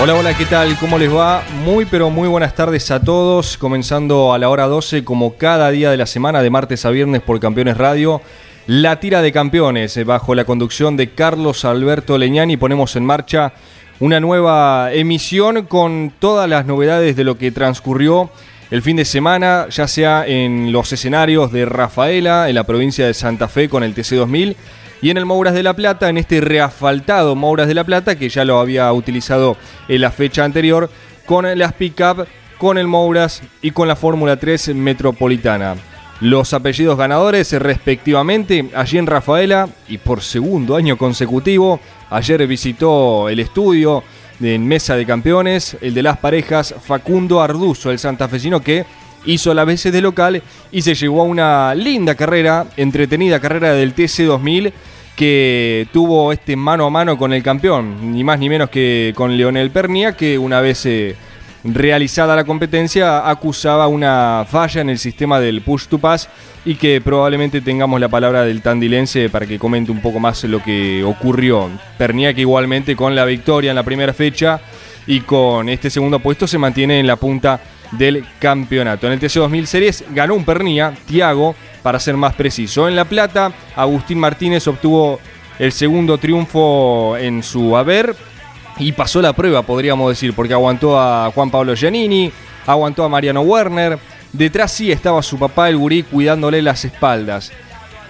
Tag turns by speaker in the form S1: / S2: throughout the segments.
S1: Hola, hola, ¿qué tal? ¿Cómo les va? Muy, pero muy buenas tardes a todos. Comenzando a la hora 12, como cada día de la semana, de martes a viernes por Campeones Radio. La tira de campeones, eh, bajo la conducción de Carlos Alberto Leñani, ponemos en marcha una nueva emisión con todas las novedades de lo que transcurrió el fin de semana, ya sea en los escenarios de Rafaela, en la provincia de Santa Fe con el TC2000 y en el Mouras de la Plata, en este reafaltado Mouras de la Plata, que ya lo había utilizado en la fecha anterior, con las pick-up, con el Mouras y con la Fórmula 3 Metropolitana. Los apellidos ganadores respectivamente, allí en Rafaela y por segundo año consecutivo, ayer visitó el estudio en Mesa de Campeones, el de las parejas Facundo Arduzo, el santafesino que hizo la veces de local y se llevó a una linda carrera, entretenida carrera del TC2000 que tuvo este mano a mano con el campeón, ni más ni menos que con Leonel Pernia, que una vez eh, realizada la competencia acusaba una falla en el sistema del push to pass y que probablemente tengamos la palabra del tandilense para que comente un poco más lo que ocurrió. Pernia que igualmente con la victoria en la primera fecha y con este segundo puesto se mantiene en la punta del campeonato. En el TC 2000 Series ganó un Pernía, Tiago, para ser más preciso. En La Plata, Agustín Martínez obtuvo el segundo triunfo en su haber y pasó la prueba, podríamos decir, porque aguantó a Juan Pablo Giannini, aguantó a Mariano Werner. Detrás sí estaba su papá, el gurí, cuidándole las espaldas.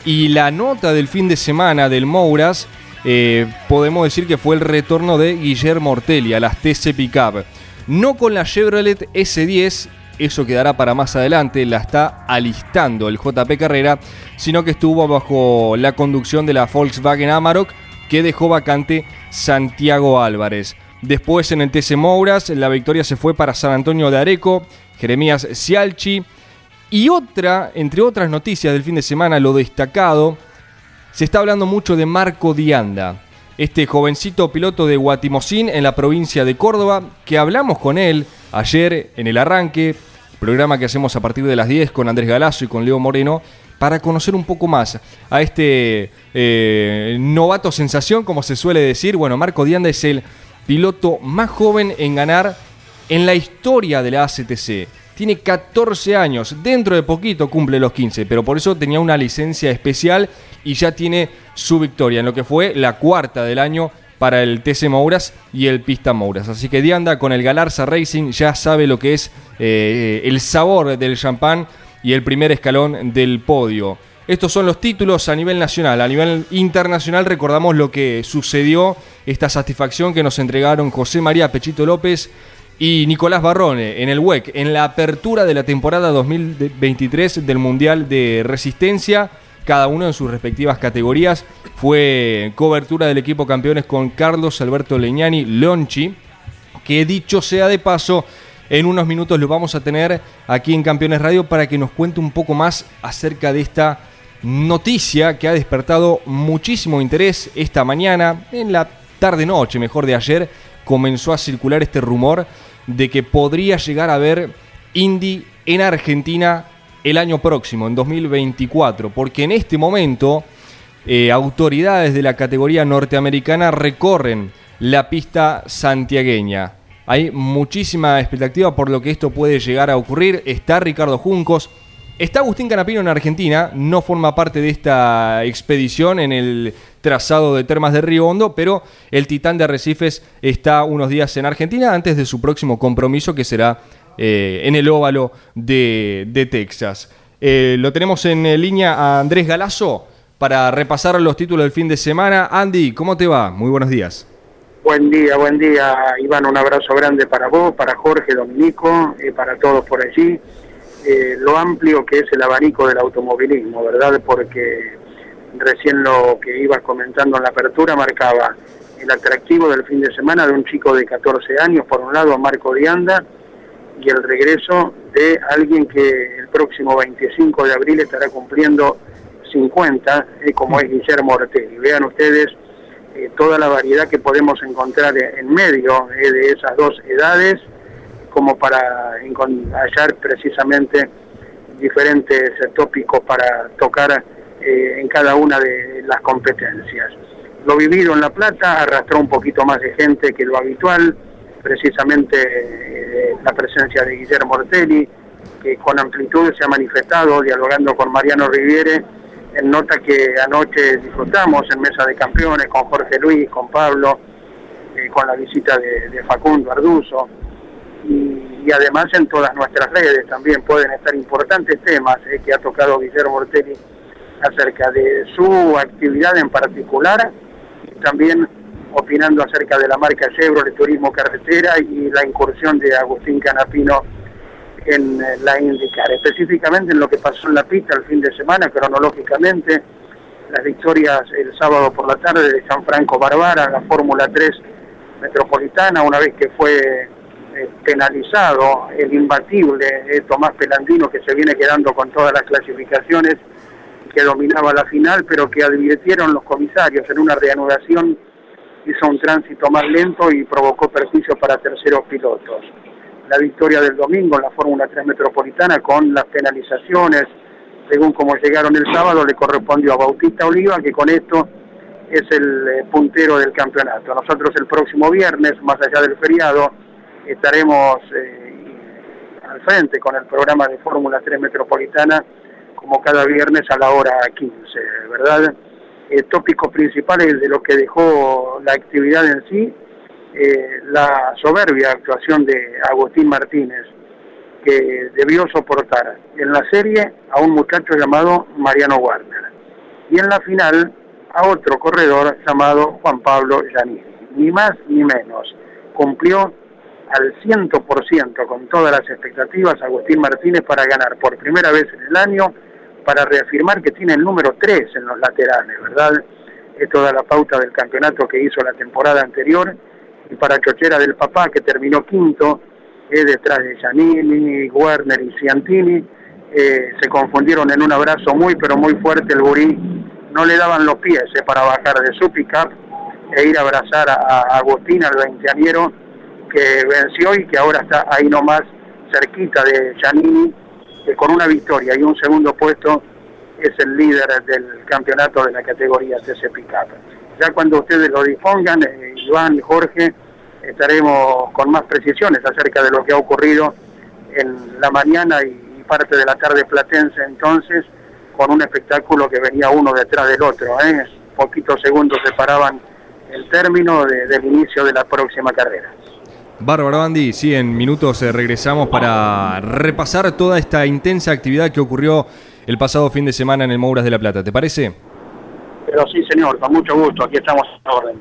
S1: Y la nota del fin de semana del Mouras, eh, podemos decir que fue el retorno de Guillermo Ortelli a las TC Pickup. No con la Chevrolet S10, eso quedará para más adelante, la está alistando el JP Carrera, sino que estuvo bajo la conducción de la Volkswagen Amarok que dejó vacante Santiago Álvarez. Después en el TC Mouras, la victoria se fue para San Antonio de Areco, Jeremías Cialchi. Y otra, entre otras noticias del fin de semana, lo destacado, se está hablando mucho de Marco Dianda este jovencito piloto de Guatimosín en la provincia de Córdoba, que hablamos con él ayer en el arranque, programa que hacemos a partir de las 10 con Andrés Galazo y con Leo Moreno, para conocer un poco más a este eh, novato sensación, como se suele decir. Bueno, Marco Dianda es el piloto más joven en ganar en la historia de la ACTC. Tiene 14 años, dentro de poquito cumple los 15, pero por eso tenía una licencia especial y ya tiene su victoria en lo que fue la cuarta del año para el TC Mouras y el Pista Mouras. Así que Dianda con el Galarza Racing ya sabe lo que es eh, el sabor del champán y el primer escalón del podio. Estos son los títulos a nivel nacional. A nivel internacional recordamos lo que sucedió, esta satisfacción que nos entregaron José María Pechito López y Nicolás Barrone en el WEC, en la apertura de la temporada 2023 del Mundial de Resistencia, cada uno en sus respectivas categorías. Fue cobertura del equipo campeones con Carlos Alberto Leñani Lonchi, que dicho sea de paso, en unos minutos lo vamos a tener aquí en Campeones Radio para que nos cuente un poco más acerca de esta noticia que ha despertado muchísimo interés esta mañana, en la tarde-noche, mejor de ayer, comenzó a circular este rumor de que podría llegar a haber Indy en Argentina el año próximo, en 2024, porque en este momento eh, autoridades de la categoría norteamericana recorren la pista santiagueña. Hay muchísima expectativa por lo que esto puede llegar a ocurrir. Está Ricardo Juncos, Está Agustín Canapino en Argentina, no forma parte de esta expedición en el trazado de Termas de Río Hondo, pero el Titán de Arrecifes está unos días en Argentina antes de su próximo compromiso que será eh, en el óvalo de, Texas. Eh, lo tenemos en línea a Andrés Galazo para repasar los títulos del fin de semana. Andy, ¿cómo te va? Muy buenos días.
S2: Buen día, buen día, Iván. Un abrazo grande para vos, para Jorge, Dominico, y para todos por allí. Eh, lo amplio que es el abanico del automovilismo, ¿verdad? Porque recién lo que ibas comentando en la apertura marcaba el atractivo del fin de semana de un chico de 14 años, por un lado Marco Dianda, y el regreso de alguien que el próximo 25 de abril estará cumpliendo 50, eh, como es Guillermo Ortelli. Vean ustedes eh, toda la variedad que podemos encontrar en medio eh, de esas dos edades, como para hallar precisamente diferentes tópicos para tocar en cada una de las competencias. Lo vivido en La Plata arrastró un poquito más de gente que lo habitual, precisamente eh, la presencia de Guillermo Ortelli, que con amplitud se ha manifestado dialogando con Mariano Riviere, en nota que anoche disfrutamos en Mesa de Campeones con Jorge Luis, con Pablo, eh, con la visita de, Facundo Arduzo, y, además en todas nuestras redes también pueden estar importantes temas eh, que ha tocado Guillermo Ortelli acerca de su actividad en particular también opinando acerca de la marca Chevrolet Turismo Carretera y la incursión de Agustín Canapino en eh, la IndyCar, específicamente en lo que pasó en la pista el fin de semana, cronológicamente, las victorias el sábado por la tarde de San Franco Barbara, la Fórmula 3 metropolitana, una vez que fue eh, penalizado el imbatible eh, Tomás Pelandino, que se viene quedando con todas las clasificaciones, que dominaba la final, pero que advirtieron los comisarios en una reanudación hizo un tránsito más lento y provocó perjuicios para terceros pilotos. La victoria del domingo en la Fórmula 3 Metropolitana con las penalizaciones, según como llegaron el sábado, le correspondió a Bautista Oliva, que con esto es el eh, puntero del campeonato. Nosotros el próximo viernes, más allá del feriado, estaremos eh, al frente con el programa de Fórmula 3 Metropolitana, como cada viernes a la hora 15, ¿verdad? eh, tópicos principales de lo que dejó la actividad en sí, eh, la soberbia actuación de Agustín Martínez, que debió soportar en la serie a un muchacho llamado Mariano Warner y en la final a otro corredor llamado Juan Pablo Yanini. Ni más ni menos. Cumplió al 100% con todas las expectativas Agustín Martínez para ganar por primera vez en el año para reafirmar que tiene el número 3 en los laterales, ¿verdad? Es toda la pauta del campeonato que hizo la temporada anterior y para Chochera del Papá, que terminó quinto, es detrás de Giannini, Werner y Ciantini, eh, se confundieron en un abrazo muy pero muy fuerte el Burí, no le daban los pies eh, para bajar de su pick-up e ir a abrazar a, Agustín, al veinteañero, que venció y que ahora está ahí nomás cerquita de Giannini con una victoria y un segundo puesto es el líder del campeonato de la categoría TC Pickup. Ya cuando ustedes lo dispongan, eh, Iván y Jorge, estaremos con más precisiones acerca de lo que ha ocurrido en la mañana y parte de la tarde platense entonces, con un espectáculo que venía uno detrás del otro. ¿eh? Poquitos segundos separaban el término del inicio de la próxima carrera.
S1: Bárbaro Andy, sí, en minutos eh, regresamos para repasar toda esta intensa actividad que ocurrió el pasado fin de semana en el Mouras de la Plata, ¿te parece?
S2: Pero sí, señor, con mucho gusto, aquí estamos a orden.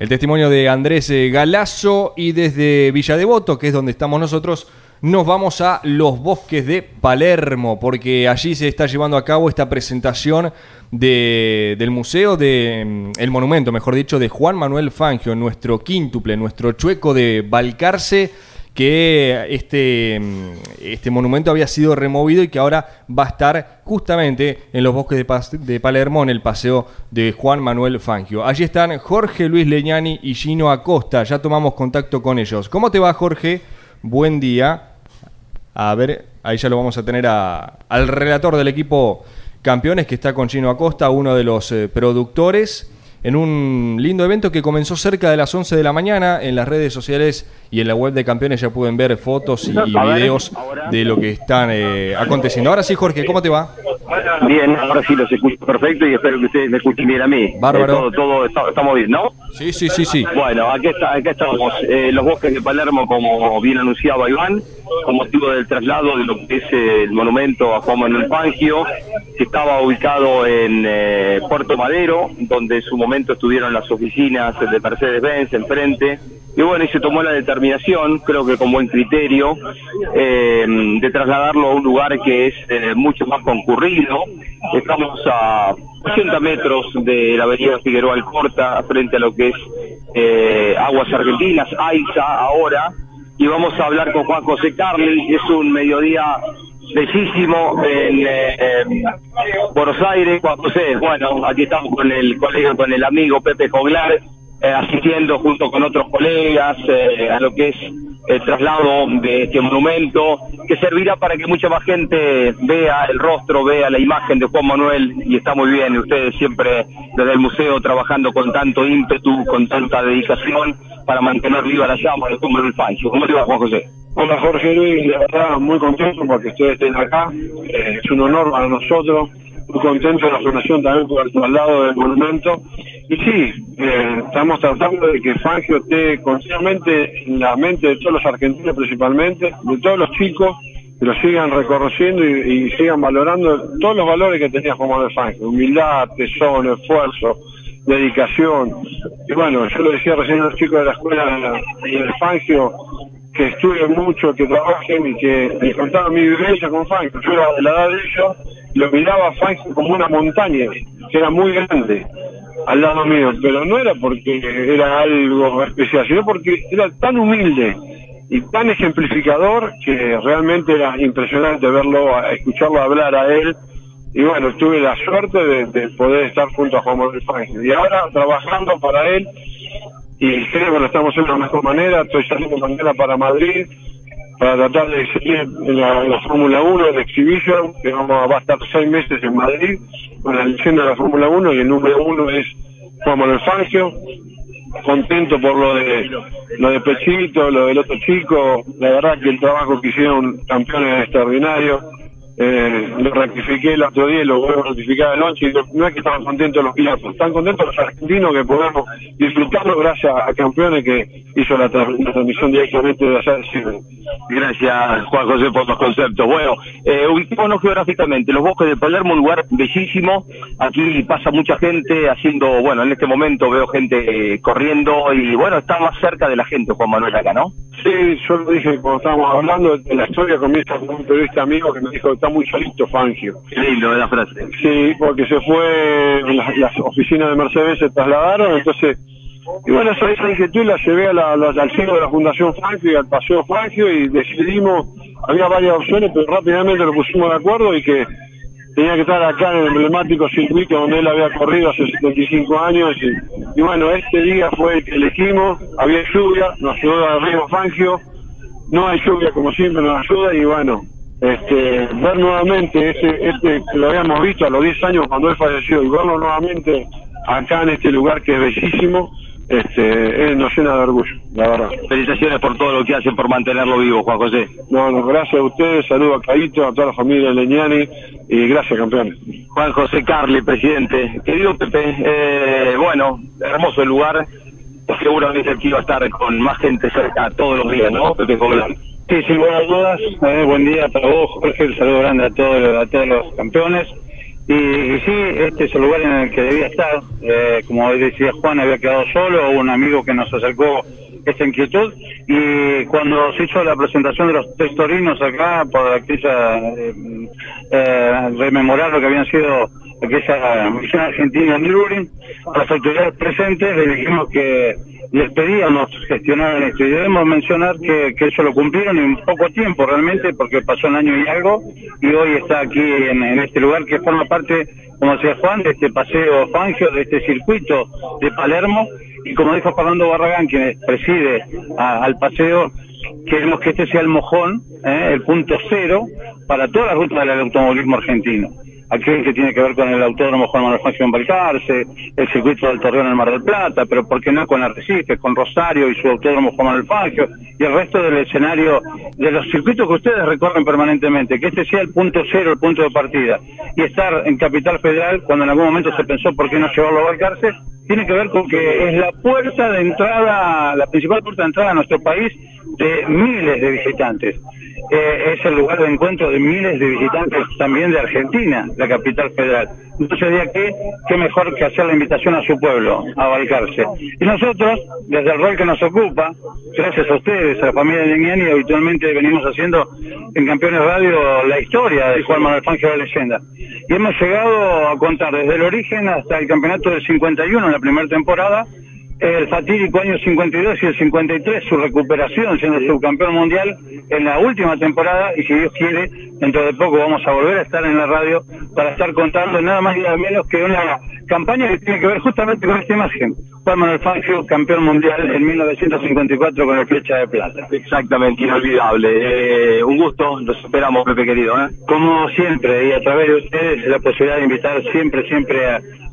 S1: El testimonio de Andrés eh, Galazo y desde Villa Devoto, que es donde estamos nosotros, nos vamos a los bosques de Palermo, porque allí se está llevando a cabo esta presentación del museo, de, mm, el monumento, mejor dicho, de Juan Manuel Fangio, nuestro quíntuple, nuestro chueco de Balcarce, que este, mm, este monumento había sido removido y que ahora va a estar justamente en los bosques de, de Palermo, en el paseo de Juan Manuel Fangio. Allí están Jorge Luis Leñani y Gino Acosta, ya tomamos contacto con ellos. ¿Cómo te va Jorge? Buen día. A ver, ahí ya lo vamos a tener al relator del equipo Campeones, que está con Chino Acosta, uno de los eh, productores. en un lindo evento que comenzó cerca de las 11 de la mañana. En las redes sociales y en la web de campeones ya pueden ver fotos y, videos de lo que están eh, aconteciendo. Ahora sí, Jorge, ¿cómo te va?
S3: Bien, ahora sí los escucho perfecto y espero que ustedes me escuchen bien a mí.
S1: Bárbaro.
S3: Eh, todo, todo estamos bien, ¿no?
S1: Sí, sí, sí, sí.
S3: Bueno, aquí, está, acá estamos. Eh, los bosques de Palermo, como bien anunciaba Iván, con motivo del traslado de lo que es el monumento a Juan Manuel Fangio, que estaba ubicado en Puerto Madero, donde en su momento estuvieron las oficinas de Mercedes-Benz enfrente y bueno, y se tomó la determinación, creo que con buen criterio, eh, de trasladarlo a un lugar que es eh, mucho más concurrido. Estamos a 80 metros de la avenida Figueroa Alcorta, frente a lo que es eh, Aguas Argentinas, AISA ahora, y vamos a hablar con Juan José Carli, es un mediodía bellísimo en, Buenos Aires, Juan José, bueno, aquí estamos con el colega, con el amigo Pepe Joglar, eh, asistiendo junto con otros colegas eh, a lo que es el traslado de este monumento, que servirá para que mucha más gente vea el rostro, vea la imagen de Juan Manuel, y está muy bien, ustedes siempre desde el museo trabajando con tanto ímpetu, con tanta dedicación, para mantener viva la llama de Juan Manuel Fancho. ¿Cómo te va, Juan José?
S4: Hola Jorge Luis, de verdad muy contento porque ustedes estén acá, eh, es un honor para nosotros, muy contento de la fundación también por el traslado del monumento. Y sí, eh, estamos tratando de que Fangio esté continuamente en la mente de todos los argentinos principalmente, de todos los chicos, que lo sigan reconociendo y, sigan valorando todos los valores que tenía Juan Manuel Fangio, humildad, tesón, esfuerzo, dedicación. Y bueno, yo lo decía recién a los chicos de la escuela de Fangio, que estudien mucho, que trabajen y que me contaban mi vivencia con Fangio. Yo era de la edad de ellos lo miraba a como una montaña, que era muy grande al lado mío, pero no era porque era algo especial, sino porque era tan humilde y tan ejemplificador que realmente era impresionante verlo, escucharlo hablar a él. Y bueno, tuve la suerte de, poder estar junto a Juan Manuel Fangio. Y ahora trabajando para él, y creo que lo estamos de la mejor manera. Estoy saliendo mañana para Madrid para tratar de seguir en la, Fórmula 1, el Exhibition, que vamos va a estar seis meses en Madrid con la leyenda de la Fórmula 1 y el número uno es Juan Manuel Fangio. Contento por lo de lo de Pechito, lo del otro chico, la verdad que el trabajo que hicieron campeones extraordinarios eh, lo rectifiqué el otro día y lo vuelvo a rectificar anoche. No es que estaban contentos los pilotos, están contentos los argentinos que podemos disfrutarlo gracias a campeones que hizo la, transmisión directamente de allá de Chile.
S3: Gracias, Juan José, por los conceptos. Bueno, eh, ubicémonos geográficamente. Los bosques de Palermo, un lugar bellísimo. Aquí pasa mucha gente haciendo, bueno, en este momento veo gente corriendo y, bueno, está más cerca de la gente, Juan Manuel, acá, ¿no?
S4: Sí, yo lo dije cuando estábamos hablando de la historia, comienza con un periodista amigo que me dijo está muy solito Fangio.
S3: Qué lindo la frase.
S4: Sí, porque se fue, las, oficinas de Mercedes se trasladaron, entonces, y bueno, esa, esa inquietud la llevé a la, al cielo de la Fundación Fangio y al Paseo Fangio y decidimos, había varias opciones, pero rápidamente nos pusimos de acuerdo y que tenía que estar acá en el emblemático circuito donde él había corrido hace 75 años y, y bueno, este día fue el que elegimos, había lluvia, nos ayudó a Río Fangio, no hay lluvia como siempre, nos ayuda y bueno, este, ver nuevamente ese, este que lo habíamos visto a los 10 años cuando él falleció y verlo nuevamente acá en este lugar que es bellísimo, este, nos llena de orgullo, la verdad.
S3: Felicitaciones por todo lo que hacen por mantenerlo vivo, Juan José.
S4: No, no, gracias a ustedes, saludo a Caito, a toda la familia de Leñani y gracias, campeones.
S3: Juan José Carli, presidente. Querido Pepe, eh, bueno, hermoso el lugar. Seguramente aquí va a estar con más gente cerca todos los días, ¿no, Pepe
S5: Sí, sin buenas dudas. Eh, buen día para vos, Jorge. Un saludo grande a todos, a todos los campeones. Y, sí, este es el lugar en el que debía estar. Eh, como decía Juan, había quedado solo. Hubo un amigo que nos acercó esta inquietud. Y cuando se hizo la presentación de los tres torinos acá, por aquella. Eh, eh, rememorar lo que habían sido aquella misión argentina en Lurin, a las autoridades presentes le dijimos que les pedíamos gestionar esto y debemos mencionar que, que eso lo cumplieron en poco tiempo realmente porque pasó un año y algo y hoy está aquí en, este lugar que forma parte, como decía Juan, de este paseo Fangio, de este circuito de Palermo. Y como dijo Fernando Barragán, quien preside al paseo, queremos que este sea el mojón, ¿eh? el punto cero para toda la ruta del automovilismo argentino aquel que tiene que ver con el Autódromo Juan Manuel Fangio en Balcarce, el circuito del Torreón en Mar del Plata, pero ¿por qué no con Arrecife, con Rosario y su Autódromo Juan Manuel Fangio y el resto del escenario de los circuitos que ustedes recorren permanentemente? Que este sea el punto cero, el punto de partida. Y estar en Capital Federal, cuando en algún momento se pensó por qué no llevarlo a Balcarce, tiene que ver con que es la puerta de entrada, la principal puerta de entrada a nuestro país de miles de visitantes. Eh, es el lugar de encuentro de miles de visitantes también de Argentina, la capital federal. Entonces, ¿de qué? ¿Qué mejor que hacer la invitación a su pueblo, a Balcarce? Y nosotros, desde el rol que nos ocupa, gracias a ustedes, a la familia de Leñani, habitualmente venimos haciendo en Campeones Radio la historia de Juan Manuel Fangio de la leyenda. Y hemos llegado a contar desde el origen hasta el campeonato del 51, en la primera temporada, el fatídico año 52 y el 53, su recuperación siendo subcampeón mundial en la última temporada y si Dios quiere, dentro de poco vamos a volver a estar en la radio para estar contando nada más y nada menos que una campaña que tiene que ver justamente con esta imagen. Juan Manuel Fangio, campeón mundial en 1954 con el flecha de plata.
S3: Exactamente, inolvidable. Eh, un gusto, los esperamos, Pepe querido. ¿eh?
S5: Como siempre, y a través de ustedes, la posibilidad de invitar siempre, siempre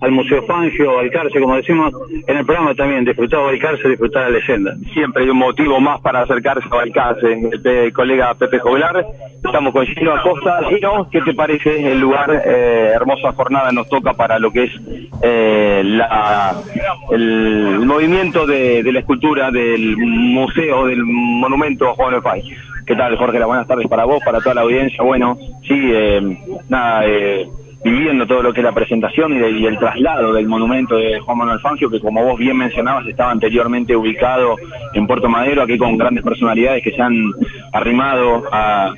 S5: al Museo Fangio, al Cárcel, como decimos en el programa también, disfrutar Balcarce, disfrutar la leyenda.
S3: Siempre hay un motivo más para acercarse a Balcarce. El, colega Pepe Joglar, estamos con Gino Acosta. Gino, ¿qué te parece el lugar? Eh, hermosa jornada nos toca para lo que es eh, la, el, movimiento de, la escultura del museo, del monumento a Juan Efay. ¿Qué tal, Jorge? Buenas tardes para vos, para toda la audiencia. Bueno, sí, eh, nada, viviendo todo lo que es la presentación y, el traslado del monumento de Juan Manuel Fangio, que como vos bien mencionabas, estaba anteriormente ubicado en Puerto Madero, aquí con grandes personalidades que se han arrimado a,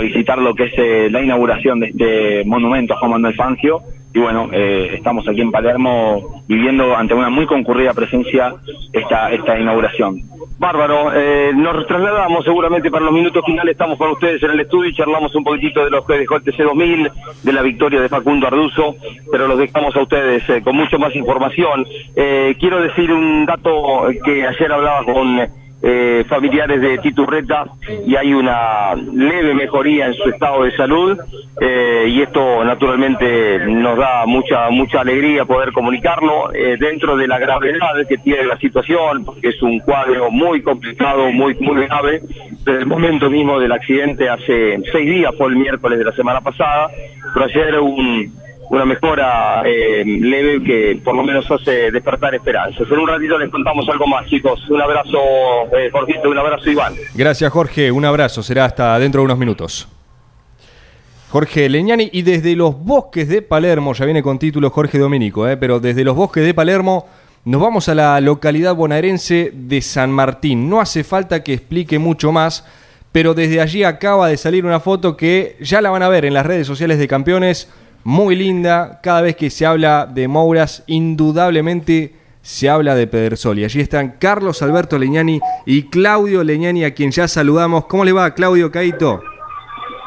S3: visitar lo que es eh, la inauguración de este monumento a Juan Manuel Fangio y bueno, eh, estamos aquí en Palermo viviendo ante una muy concurrida presencia esta, esta inauguración. Bárbaro, eh, nos trasladamos seguramente para los minutos finales, estamos con ustedes en el estudio y charlamos un poquitito de los que dejó el TC2000, de la victoria de Facundo Arduzo, pero los dejamos a ustedes eh, con mucho más información. quiero decir un dato que ayer hablaba con eh, familiares de Titurreta y hay una leve mejoría en su estado de salud eh, y esto naturalmente nos da mucha mucha alegría poder comunicarlo eh, dentro de la gravedad que tiene la situación porque es un cuadro muy complicado muy muy grave. Desde el momento mismo del accidente hace seis días fue el miércoles de la semana pasada pero ayer un una mejora eh, leve que por lo menos hace despertar esperanzas. En un ratito les contamos algo más, chicos. Un abrazo, eh, Jorgito, un abrazo, Iván.
S1: Gracias, Jorge. Un abrazo. Será hasta dentro de unos minutos. Jorge Leñani, y desde los bosques de Palermo, ya viene con título Jorge Dominico, eh, pero desde los bosques de Palermo nos vamos a la localidad bonaerense de San Martín. No hace falta que explique mucho más, pero desde allí acaba de salir una foto que ya la van a ver en las redes sociales de campeones muy linda. Cada vez que se habla de Mouras, indudablemente se habla de Pedersoli. Allí están Carlos Alberto Leñani y Claudio Leñani, a quien ya saludamos. ¿Cómo le va, Claudio Caito?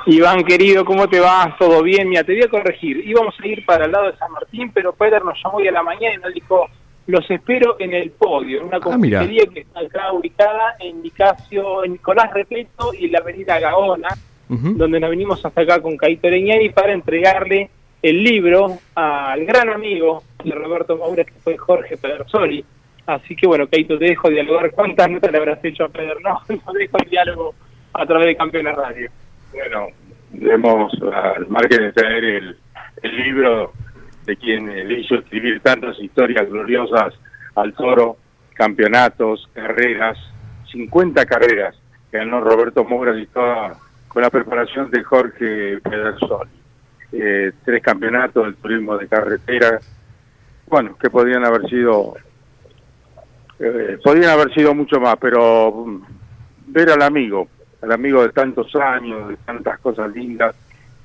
S6: Iván, querido, ¿cómo te va? ¿Todo bien? Mira, te voy a corregir. Íbamos a ir para el lado de San Martín, pero Peder nos llamó hoy a la mañana y nos dijo, los espero en el podio, en una ah, confitería que está acá ubicada en Nicasio, en Nicolás Repeto y en la avenida Gaona, donde nos venimos hasta acá con Caito Leñani para entregarle el libro al gran amigo de Roberto Maura, que fue Jorge Pedersoli. Así que bueno, Keito, te dejo dialogar. ¿Cuántas notas le habrás hecho a Pedro? No, dejo el diálogo a través de Campeones Radio.
S7: Bueno, hemos, al margen de traer el, el libro de quien le hizo escribir tantas historias gloriosas al toro, campeonatos, carreras, 50 carreras que ganó Roberto Moura y toda con la preparación de Jorge Pedersoli eh, tres campeonatos del turismo de carretera, bueno, que podían haber sido, eh, podían haber sido mucho más, pero mm, ver al amigo, al amigo de tantos años, de tantas cosas lindas,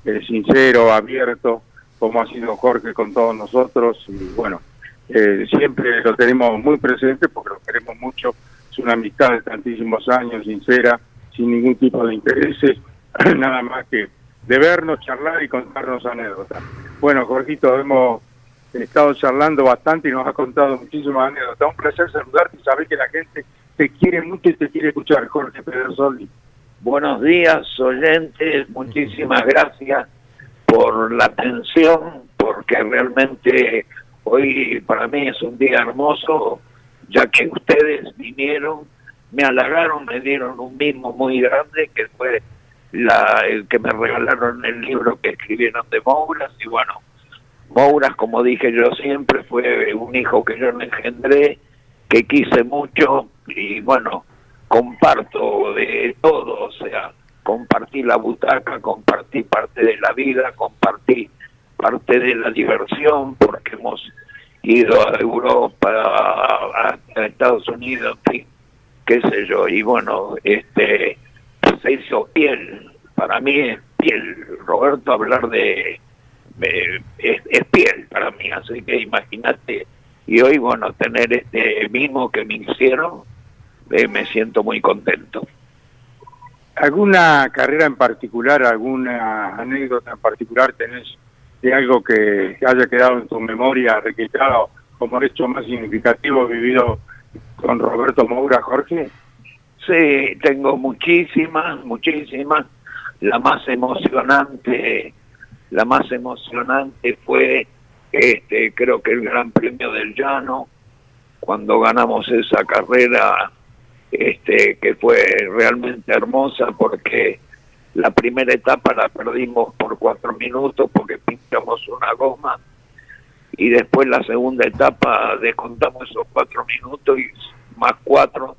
S7: eh, sincero, abierto, como ha sido Jorge con todos nosotros, y bueno, eh, siempre lo tenemos muy presente porque lo queremos mucho, es una amistad de tantísimos años, sincera, sin ningún tipo de intereses, nada más que de vernos, charlar y contarnos anécdotas. Bueno, Jorgito, hemos estado charlando bastante y nos ha contado muchísimas anécdotas. Un placer saludarte y saber que la gente te quiere mucho y te quiere escuchar, Jorge Pedersoli.
S8: Buenos días, oyentes. Muchísimas gracias por la atención porque realmente hoy para mí es un día hermoso, ya que ustedes vinieron, me halagaron, me dieron un mismo muy grande, que fue la, el que me regalaron el libro que escribieron de Mouras, y bueno, Mouras, como dije yo siempre, fue un hijo que yo me engendré, que quise mucho, y bueno, comparto de todo, o sea, compartí la butaca, compartí parte de la vida, compartí parte de la diversión, porque hemos ido a Europa, a, Estados Unidos, qué sé yo, y bueno, este se hizo piel, para mí es piel, Roberto hablar de, es, piel para mí, así que imagínate, y hoy bueno, tener este mismo que me hicieron, eh, me siento muy contento.
S7: ¿Alguna carrera en particular, alguna anécdota en particular tenés de algo que haya quedado en tu memoria registrado como hecho más significativo vivido con Roberto Moura, Jorge?
S8: Sí, tengo muchísimas, muchísimas. La más emocionante, la más emocionante fue, este, creo que el Gran Premio del Llano, cuando ganamos esa carrera este, que fue realmente hermosa porque la primera etapa la perdimos por cuatro minutos porque pintamos una goma y después la segunda etapa descontamos esos cuatro minutos y más cuatro,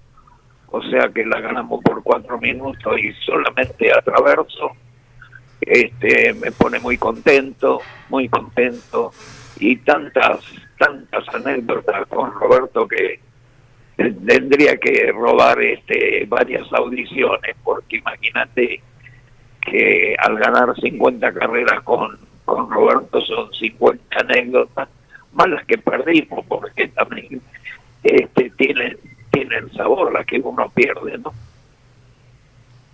S8: o sea que la ganamos por cuatro minutos y solamente a traverso. Este, me pone muy contento, muy contento y tantas, tantas anécdotas con Roberto que tendría que robar este varias audiciones porque imagínate que al ganar 50 carreras con, con Roberto son 50 anécdotas más las que perdimos porque también este tienen sabor las que uno pierde no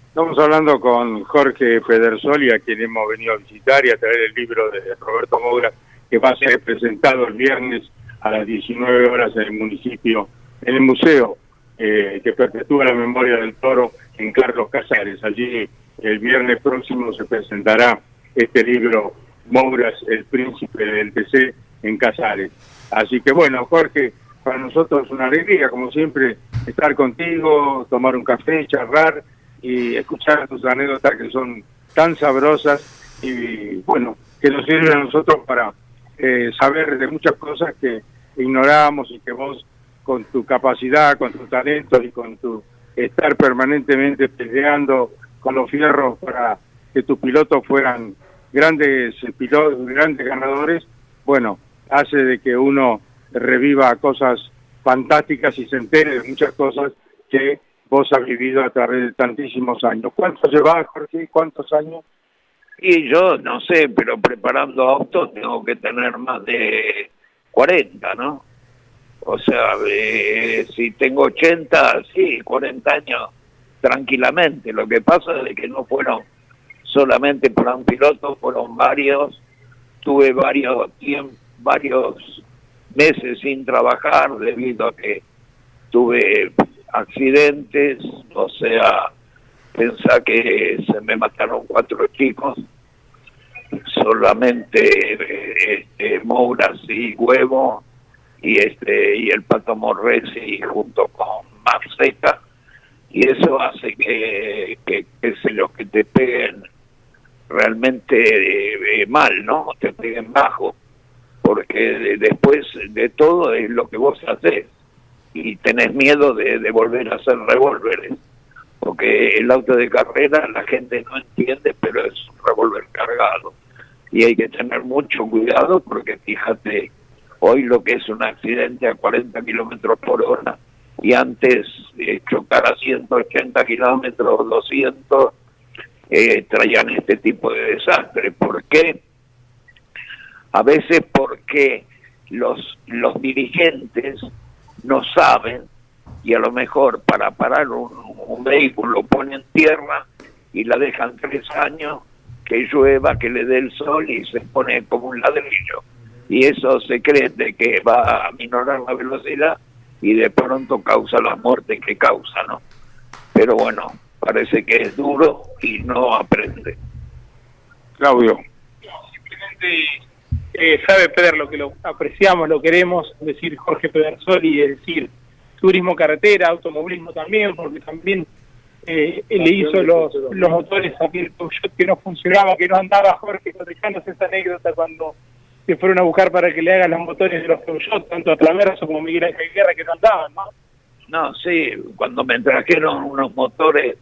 S7: Estamos hablando con Jorge Pedersoli, a quien hemos venido a visitar y a traer el libro de Roberto Moura, que va a ser presentado el viernes a las 19 horas en el municipio en el museo eh, que perpetúa la memoria del toro en Carlos Casares. Allí el viernes próximo se presentará este libro Mouras, el príncipe del TC en Casares. Así que bueno, Jorge, para nosotros es una alegría, como siempre, estar contigo, tomar un café, charlar y escuchar tus anécdotas que son tan sabrosas y bueno, que nos sirven a nosotros para eh, saber de muchas cosas que ignorábamos y que vos con tu capacidad, con tu talento y con tu estar permanentemente peleando con los fierros para que tus pilotos fueran grandes pilotos, grandes ganadores, bueno, hace de que uno reviva cosas fantásticas y se entere de muchas cosas que vos has vivido a través de tantísimos años. ¿Cuántos llevas, Jorge? ¿Cuántos años?
S8: Y yo no sé, pero preparando autos tengo que tener más de 40, ¿no? O sea, eh, si tengo 80, sí, 40 años tranquilamente. Lo que pasa es que no fueron solamente por un piloto, fueron varios. Tuve varios varios meses sin trabajar debido a que tuve accidentes, o sea, pensá que se me mataron cuatro chicos, solamente eh, este, Mouras y Huevo y este y el Pato Morresi junto con Marseca y eso hace que, que, que se los que te peguen realmente eh, mal, ¿no? Te peguen bajo, porque después de todo es lo que vos haces y tenés miedo de, volver a hacer revólveres, porque el auto de carrera la gente no entiende, pero es un revólver cargado y hay que tener mucho cuidado porque fíjate Hoy lo que es un accidente a 40 kilómetros por hora y antes eh, chocar a 180 kilómetros, 200, eh, traían este tipo de desastre. ¿Por qué? A veces porque los, los dirigentes no saben y a lo mejor para parar un, un vehículo ponen tierra y la dejan tres años, que llueva, que le dé el sol y se pone como un ladrillo y eso se cree de que va a minorar la velocidad y de pronto causa la muerte que causa, ¿no? Pero bueno, parece que es duro y no aprende.
S7: Claudio.
S6: Eh, sabe Peder lo que lo apreciamos, lo queremos, es decir, Jorge Pedersoli, es decir, turismo carretera, automovilismo también, porque también eh, le hizo los, los motores a el que no funcionaba, que no andaba Jorge, contestanos esa anécdota cuando se fueron a buscar para que le hagan los motores de los Peugeot, tanto a Traverso como Miguel Ángel Guerra, que no andaban, ¿no?
S8: No, sí, cuando me trajeron unos motores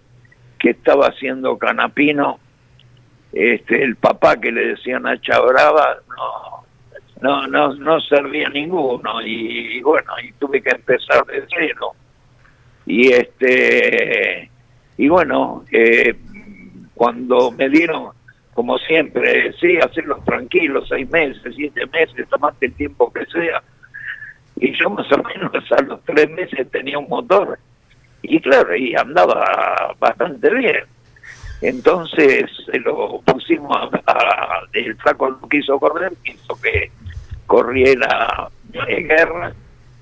S8: que estaba haciendo Canapino, este, el papá que le decían a Brava, no, no, no, no servía ninguno y, bueno, y tuve que empezar de cero. Y este, y bueno, eh, cuando me dieron, como siempre, sí, hacerlos tranquilos, seis meses, siete meses, tomate el tiempo que sea. Y yo más o menos a los tres meses tenía un motor. Y claro, y andaba bastante bien entonces se lo pusimos a, el flaco no quiso correr, quiso que corriera de guerra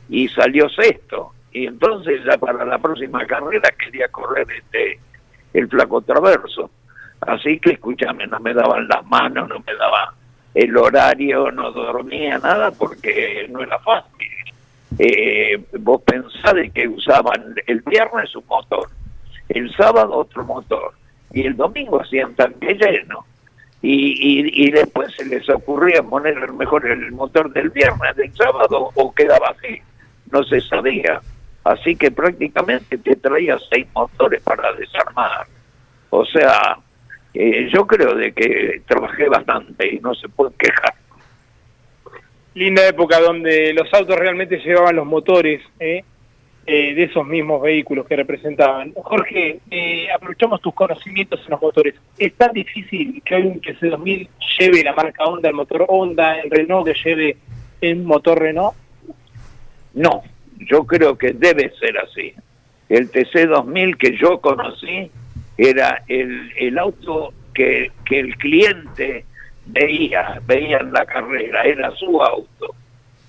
S8: y salió sexto. Y entonces ya para la próxima carrera quería correr este el flaco traverso. Así que escúchame, no me daban las manos, no me daba el horario, no dormía nada porque no era fácil. Eh, vos pensás que usaban el viernes un motor, el sábado otro motor, y el domingo hacían tanque lleno. Y, y, después se les ocurría poner mejor el motor del viernes, del sábado, o quedaba así. No se sabía. Así que prácticamente te traía seis motores para desarmar. O sea, eh, yo creo de que trabajé bastante y no se puede quejar.
S6: Linda época donde los autos realmente llevaban los motores, ¿eh? Eh, de esos mismos vehículos que representaban. Jorge, eh, aprovechamos tus conocimientos en los motores. ¿Es tan difícil que hoy un TC2000 lleve la marca Honda, el motor Honda, el Renault que lleve el motor Renault?
S8: No, yo creo que debe ser así. El TC2000 que yo conocí era el, el auto que, que el cliente veía, veía en la carrera, era su auto.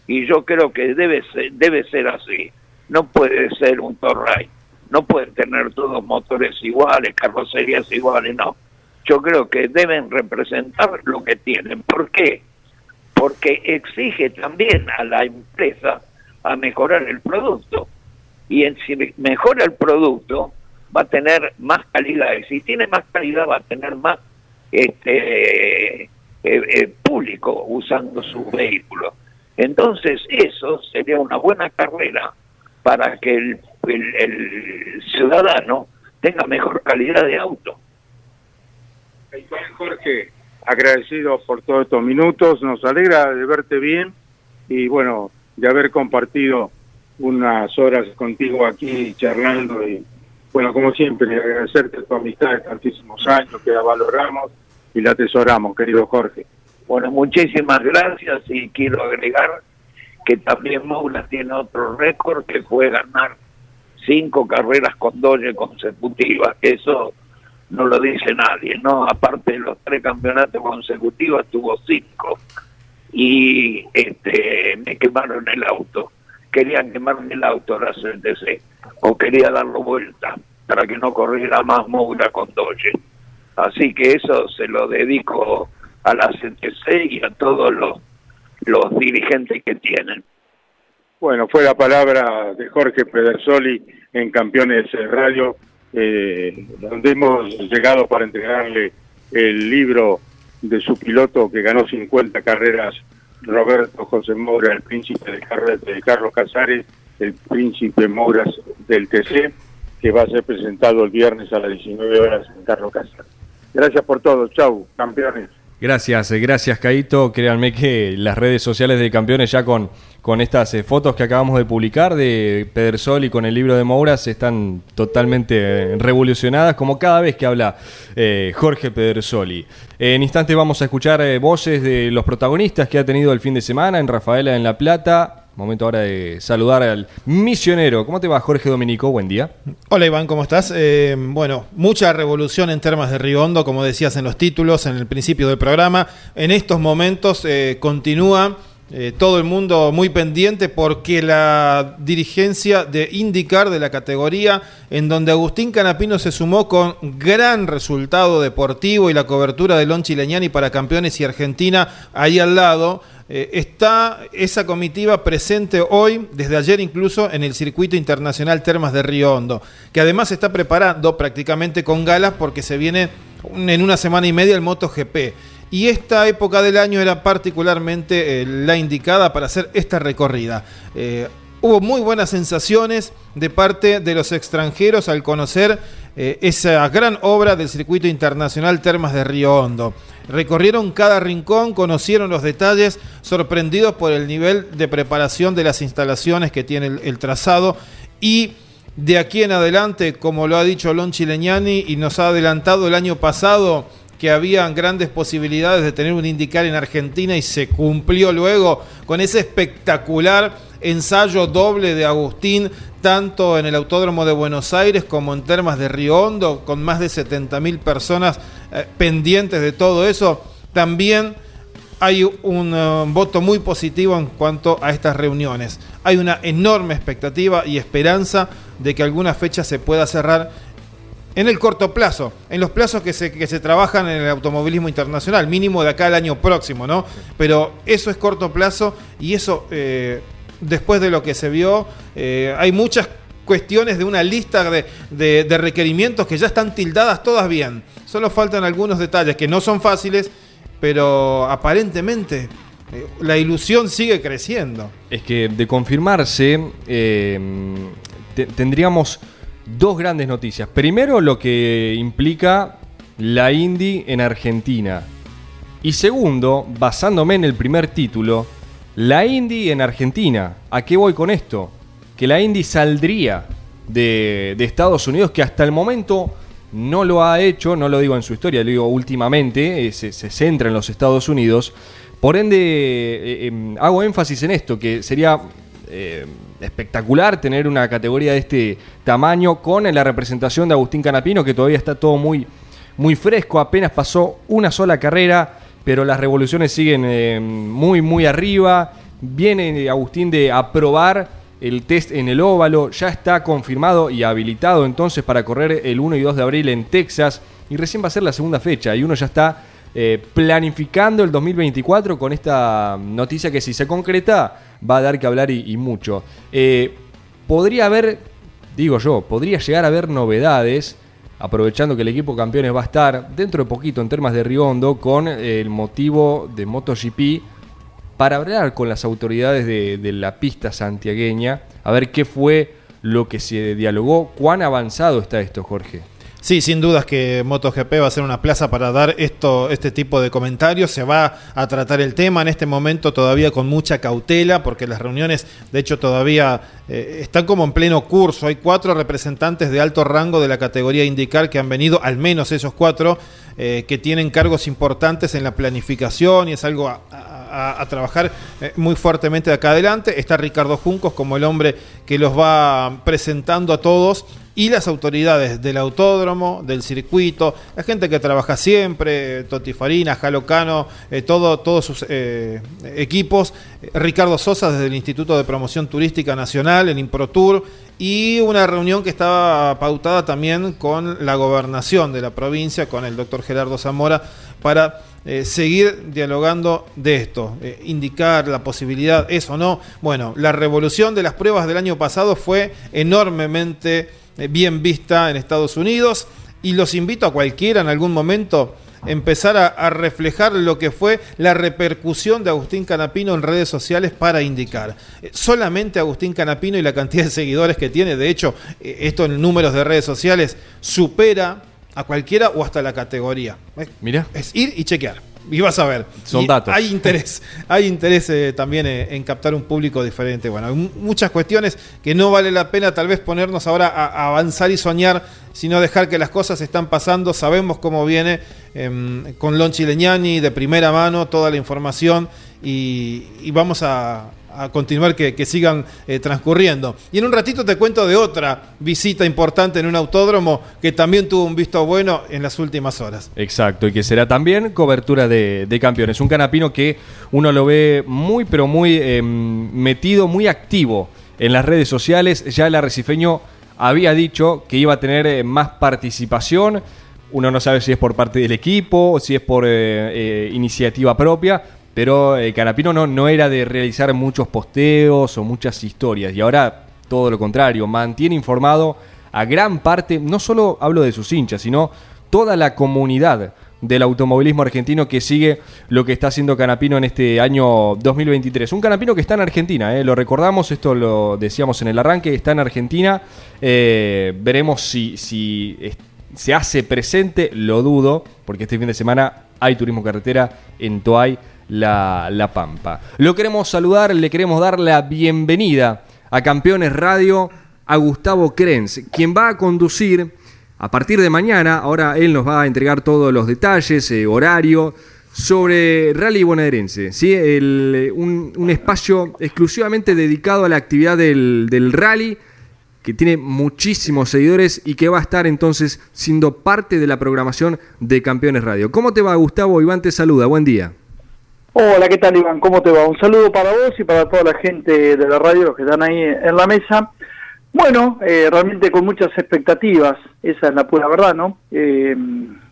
S8: Y yo creo que debe ser, debe ser así no puede ser un Torray, no pueden tener todos motores iguales, carrocerías iguales, no. Yo creo que deben representar lo que tienen. ¿Por qué? Porque exige también a la empresa a mejorar el producto. Y en, si mejora el producto, va a tener más calidad. Y si tiene más calidad, va a tener más este, eh, eh, público usando su vehículo. Entonces, eso sería una buena carrera para que el, ciudadano tenga mejor calidad de auto.
S7: Jorge, agradecido por todos estos minutos, nos alegra de verte bien y bueno, de haber compartido unas horas contigo aquí charlando y bueno, como siempre, agradecerte tu amistad de tantísimos años que la valoramos y la atesoramos, querido Jorge.
S8: Bueno, muchísimas gracias y quiero agregar que también Moura tiene otro récord que fue ganar cinco carreras con doble consecutivas, eso no lo dice nadie, ¿no? Aparte de los tres campeonatos consecutivos, tuvo cinco. Y este me quemaron el auto. Querían quemarme el auto la CNTC, o quería darlo vuelta para que no corriera más Moura con Doge. Así que eso se lo dedico a la CNTC y a todos los los dirigentes que tienen.
S7: Bueno, fue la palabra de Jorge Pedersoli en Campeones Radio, eh, donde hemos llegado para entregarle el libro de su piloto que ganó 50 carreras, Roberto José Moura, el príncipe de, de Carlos Casares, el príncipe Mouras del TC, que va a ser presentado el viernes a las 19 horas en Carlos Casares. Gracias por todo, chau, campeones.
S1: Gracias, eh, gracias Caito. Créanme que las redes sociales de campeones ya con, con estas eh, fotos que acabamos de publicar de Pedersol y con el libro de Mouras están totalmente eh, revolucionadas como cada vez que habla Jorge Pedersoli. En instante vamos a escuchar voces de los protagonistas que ha tenido el fin de semana en Rafaela en La Plata. Momento ahora de saludar al misionero. ¿Cómo te va, Jorge Dominico? Buen día.
S9: Hola, Iván, ¿cómo estás? Eh, bueno, mucha revolución en temas de Río Hondo, como decías en los títulos, en el principio del programa. En estos momentos eh, continúa eh, todo el mundo muy pendiente porque la dirigencia de indicar de la categoría, en donde Agustín Canapino se sumó con gran resultado deportivo y la cobertura de Lon Chileñani para campeones y Argentina ahí al lado eh, está esa comitiva presente hoy, desde ayer incluso, en el circuito internacional Termas de Río Hondo, que además está preparando prácticamente con galas porque se viene en una semana y media el MotoGP. Y esta época del año era particularmente eh, la indicada para hacer esta recorrida. Eh, hubo muy buenas sensaciones de parte de los extranjeros al conocer esa gran obra del circuito internacional Termas de Río Hondo. Recorrieron cada rincón, conocieron los detalles, sorprendidos por el nivel de preparación de las instalaciones que tiene el, trazado y de aquí en adelante, como lo ha dicho Lon Chileñani y nos ha adelantado el año pasado, que habían grandes posibilidades de tener un indicar en Argentina y se cumplió luego con ese espectacular ensayo doble de Agustín, tanto en el Autódromo de Buenos Aires como en Termas de Río Hondo, con más de 70.000 personas eh, pendientes de todo eso, también hay un eh, voto muy positivo en cuanto a estas reuniones. Hay una enorme expectativa y esperanza de que alguna fecha se pueda cerrar en el corto plazo, en los plazos que se, que se trabajan en el automovilismo internacional, mínimo de acá al año próximo, ¿no? Pero eso es corto plazo y eso, eh, después de lo que se vio, hay muchas cuestiones de una lista de, requerimientos que ya están tildadas todas bien. Solo faltan algunos detalles que no son fáciles, pero aparentemente eh, la ilusión sigue creciendo.
S1: Es que de confirmarse, eh, tendríamos dos grandes noticias. Primero, lo que implica la Indy en Argentina. Y segundo, basándome en el primer título, la Indy en Argentina. ¿A qué voy con esto? que la Indy saldría de, Estados Unidos, que hasta el momento no lo ha hecho, no lo digo en su historia, lo digo últimamente, eh, se, centra en los Estados Unidos. Por ende, eh, em, hago énfasis en esto, que sería eh, espectacular tener una categoría de este tamaño con la representación de Agustín Canapino, que todavía está todo muy, muy fresco, apenas pasó una sola carrera, pero las revoluciones siguen muy, muy arriba. Viene Agustín de aprobar el test en el óvalo ya está confirmado y habilitado entonces para correr el 1 y 2 de abril en Texas y recién va a ser la segunda fecha y uno ya está eh, planificando el 2024 con esta noticia que si se concreta va a dar que hablar y, mucho. Eh, podría haber, digo yo, podría llegar a haber novedades aprovechando que el equipo campeones va a estar dentro de poquito en termas de Riondo con el motivo de MotoGP para hablar con las autoridades de, la pista santiagueña, a ver qué fue lo que se dialogó, cuán avanzado está esto, Jorge.
S9: Sí, sin dudas que MotoGP va a ser una plaza para dar esto, este tipo de comentarios. Se va a tratar el tema en este momento todavía con mucha cautela, porque las reuniones, de hecho, todavía eh, están como en pleno curso. Hay cuatro representantes de alto rango de la categoría indicar que han venido, al menos esos cuatro, eh, que tienen cargos importantes en la planificación y es algo a, trabajar eh, muy fuertemente de acá adelante. Está Ricardo Juncos como el hombre que los va presentando a todos y las autoridades del autódromo, del circuito, la gente que trabaja siempre, Toti Farina, Jalocano, eh, todo, todos sus eh, equipos, Ricardo Sosa desde el Instituto de Promoción Turística Nacional, el ImproTour, y una reunión que estaba pautada también con la gobernación de la provincia, con el doctor Gerardo Zamora, para eh, seguir dialogando de esto, eh, indicar la posibilidad, eso no. Bueno, la revolución de las pruebas del año pasado fue enormemente eh, bien vista en Estados Unidos y los invito a cualquiera en algún momento empezar a, reflejar lo que fue la repercusión de Agustín Canapino en redes sociales para indicar. solamente Agustín Canapino y la cantidad de seguidores que tiene, de hecho, esto en números de redes sociales supera a cualquiera o hasta la categoría.
S1: Mira.
S9: Es ir y chequear. Y vas a ver.
S1: Son datos.
S9: Hay interés, hay interés eh, también eh, en captar un público diferente. Bueno, hay muchas cuestiones que no vale la pena tal vez ponernos ahora a, avanzar y soñar, sino dejar que las cosas están pasando. Sabemos cómo viene em, con Lon Chileñani de primera mano toda la información y vamos a, a continuar que, sigan eh, transcurriendo. Y en un ratito te cuento de otra visita importante en un autódromo que también tuvo un visto bueno en las últimas horas.
S1: Exacto, y que será también cobertura de, campeones. Un canapino que uno lo ve muy, pero muy em, metido, muy activo en las redes sociales. Ya el arrecifeño había dicho que iba a tener eh, más participación. Uno no sabe si es por parte del equipo si es por eh, iniciativa propia, pero eh, Canapino no, no era de realizar muchos posteos o muchas historias, y ahora todo lo contrario, mantiene informado a gran parte, no solo hablo de sus hinchas, sino toda la comunidad del automovilismo argentino que sigue lo que está haciendo Canapino en este año 2023. Un Canapino que está en Argentina, ¿eh? lo recordamos, esto lo decíamos en el arranque, está en Argentina. Eh, veremos si, si se hace presente, lo dudo, porque este fin de semana hay turismo carretera en Toay, la, la Pampa. Lo queremos saludar, le queremos dar la bienvenida a Campeones Radio a Gustavo Krenz, quien va a conducir a partir de mañana, ahora él nos va a entregar todos los detalles, eh, horario, sobre Rally Bonaerense, ¿sí? Eh, un, espacio exclusivamente dedicado a la actividad del, del, rally, que tiene muchísimos seguidores y que va a estar entonces siendo parte de la programación de Campeones Radio. ¿Cómo te va, Gustavo? Iván te saluda, buen día.
S10: Hola, ¿qué tal, Iván? ¿Cómo te va? Un saludo para vos y para toda la gente de la radio, los que están ahí en la mesa. Bueno, eh, realmente con muchas expectativas, esa es la pura verdad, ¿no? Eh,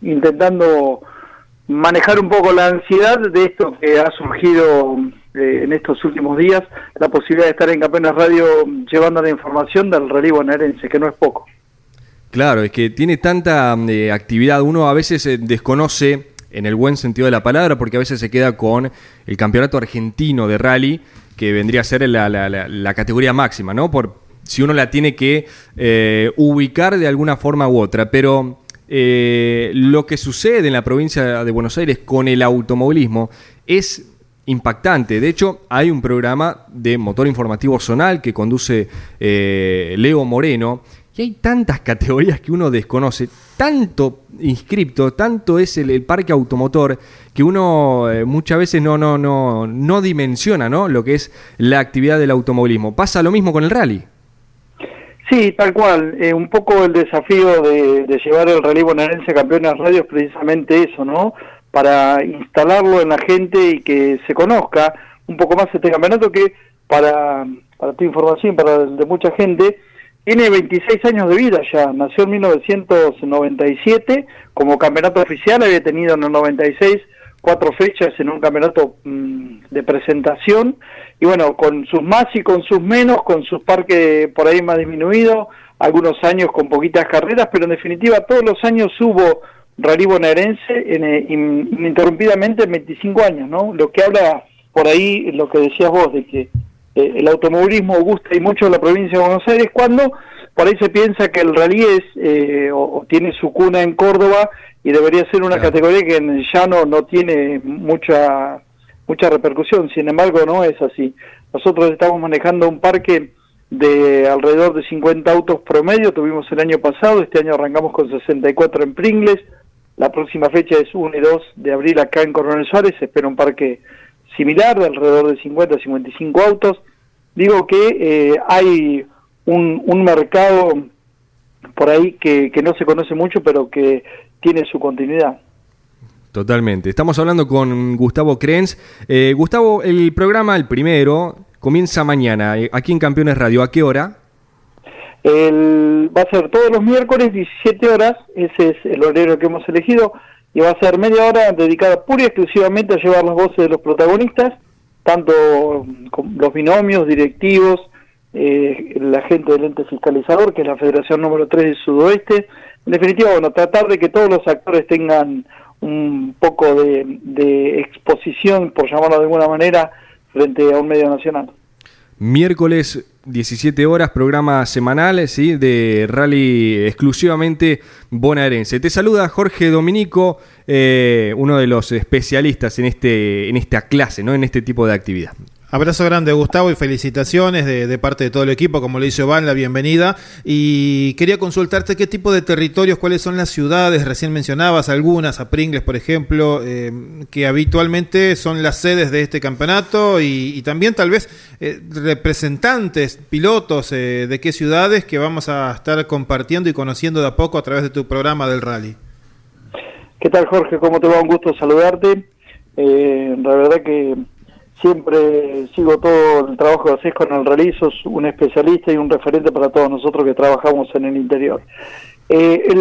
S10: intentando manejar un poco la ansiedad de esto que ha surgido eh, en estos últimos días, la posibilidad de estar en Campeones Radio llevando la información del relivo bonaerense, que no es poco.
S1: Claro, es que tiene tanta actividad, uno a veces desconoce en el buen sentido de la palabra, porque a veces se queda con el campeonato argentino de rally, que vendría a ser la, categoría máxima, ¿no? Por, si uno la tiene que eh, ubicar de alguna forma u otra. Pero eh, lo que sucede en la provincia de Buenos Aires con el automovilismo es impactante. De hecho, hay un programa de motor informativo zonal que conduce eh, Leo Moreno. Y hay tantas categorías que uno desconoce, tanto inscripto, tanto es el, parque automotor, que uno muchas veces no, no, no, no dimensiona ¿no? lo que es la actividad del automovilismo. Pasa lo mismo con el rally.
S10: Sí, tal cual. Eh, un poco el desafío de, llevar el relevo bonaerense a campeones radio es precisamente eso, ¿no? Para instalarlo en la gente y que se conozca un poco más este campeonato que, para, para tu información, para de mucha gente, tiene 26 años de vida ya. Nació en 1997 como campeonato oficial, había tenido en el 96 cuatro fechas en un campeonato mm, de presentación y bueno, con sus más y con sus menos, con sus parques por ahí más disminuido, algunos años con poquitas carreras, pero en definitiva todos los años hubo rally bonaerense en, eh, ininterrumpidamente en 25 años, ¿no? Lo que habla por ahí, lo que decías vos, de que eh, el automovilismo gusta y mucho en la provincia de Buenos Aires, cuando por ahí se piensa que el rally es eh, o, tiene su cuna en Córdoba y debería ser una categoría que en el llano no tiene mucha mucha repercusión. Sin embargo, no es así. Nosotros estamos manejando un parque de alrededor de 50 autos promedio, tuvimos el año pasado, este año arrancamos con 64 en Pringles, la próxima fecha es 1 y 2 de abril acá en Coronel Suárez, se espera un parque similar de alrededor de 50 55 autos. Digo que eh, hay un, un mercado por ahí que, que no se conoce mucho, pero que tiene su continuidad.
S1: Totalmente. Estamos hablando con Gustavo Krenz. Eh, Gustavo, el programa, el primero, comienza mañana, eh, aquí en Campeones Radio. ¿A qué hora?
S10: va a ser todos los miércoles, 17 horas. Ese es el horario que hemos elegido. Y va a ser media hora dedicada pura y exclusivamente a llevar las voces de los protagonistas, tanto los binomios, directivos, eh, la gente del ente fiscalizador, que es la Federación número 3 del Sudoeste. En definitiva, bueno, tratar de que todos los actores tengan un poco de, exposición, por llamarlo de alguna manera, frente a un medio nacional.
S1: Miércoles 17 horas, programa semanal ¿sí? de rally exclusivamente bonaerense. Te saluda Jorge Dominico, eh, uno de los especialistas en, este, en esta clase, ¿no? en este tipo de actividad.
S9: Abrazo grande, Gustavo, y felicitaciones de, parte de todo el equipo, como le hizo Van, la bienvenida. Y quería consultarte qué tipo de territorios, cuáles son las ciudades, recién mencionabas algunas, a Pringles, por ejemplo, eh, que habitualmente son las sedes de este campeonato, y, también tal vez eh, representantes, pilotos eh, de qué ciudades que vamos a estar compartiendo y conociendo de a poco a través de tu programa del rally.
S10: ¿Qué tal, Jorge? ¿Cómo te va? Un gusto saludarte. la verdad que siempre sigo todo el trabajo que haces con el rally, sos un especialista y un referente para todos nosotros que trabajamos en el interior. Eh,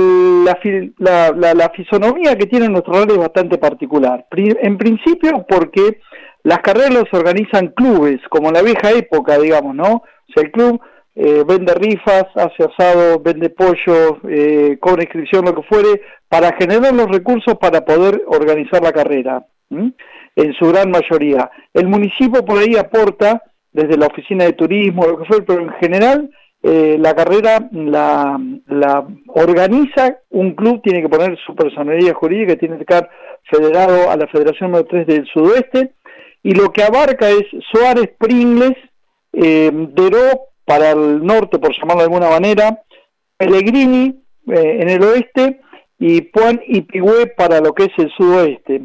S10: la, fisonomía que tiene nuestro rally es bastante particular. En principio porque Las carreras las organizan clubes, como en la vieja época, digamos, ¿no? O sea, el club eh, vende rifas, hace asado, vende pollo, eh, cobra inscripción, lo que fuere, para generar los recursos para poder organizar la carrera, en su gran mayoría. El municipio por ahí aporta desde la oficina de turismo, lo que fuere, pero en general eh, la carrera la, la, organiza un club, tiene que poner su personalidad jurídica, tiene que estar federado a la Federación número 3 del Sudoeste, y lo que abarca es Suárez, Pringles, eh, Deró para el norte, por llamarlo de alguna manera, Pellegrini eh, en el oeste, y Puan y Pigüé para lo que es el sudoeste.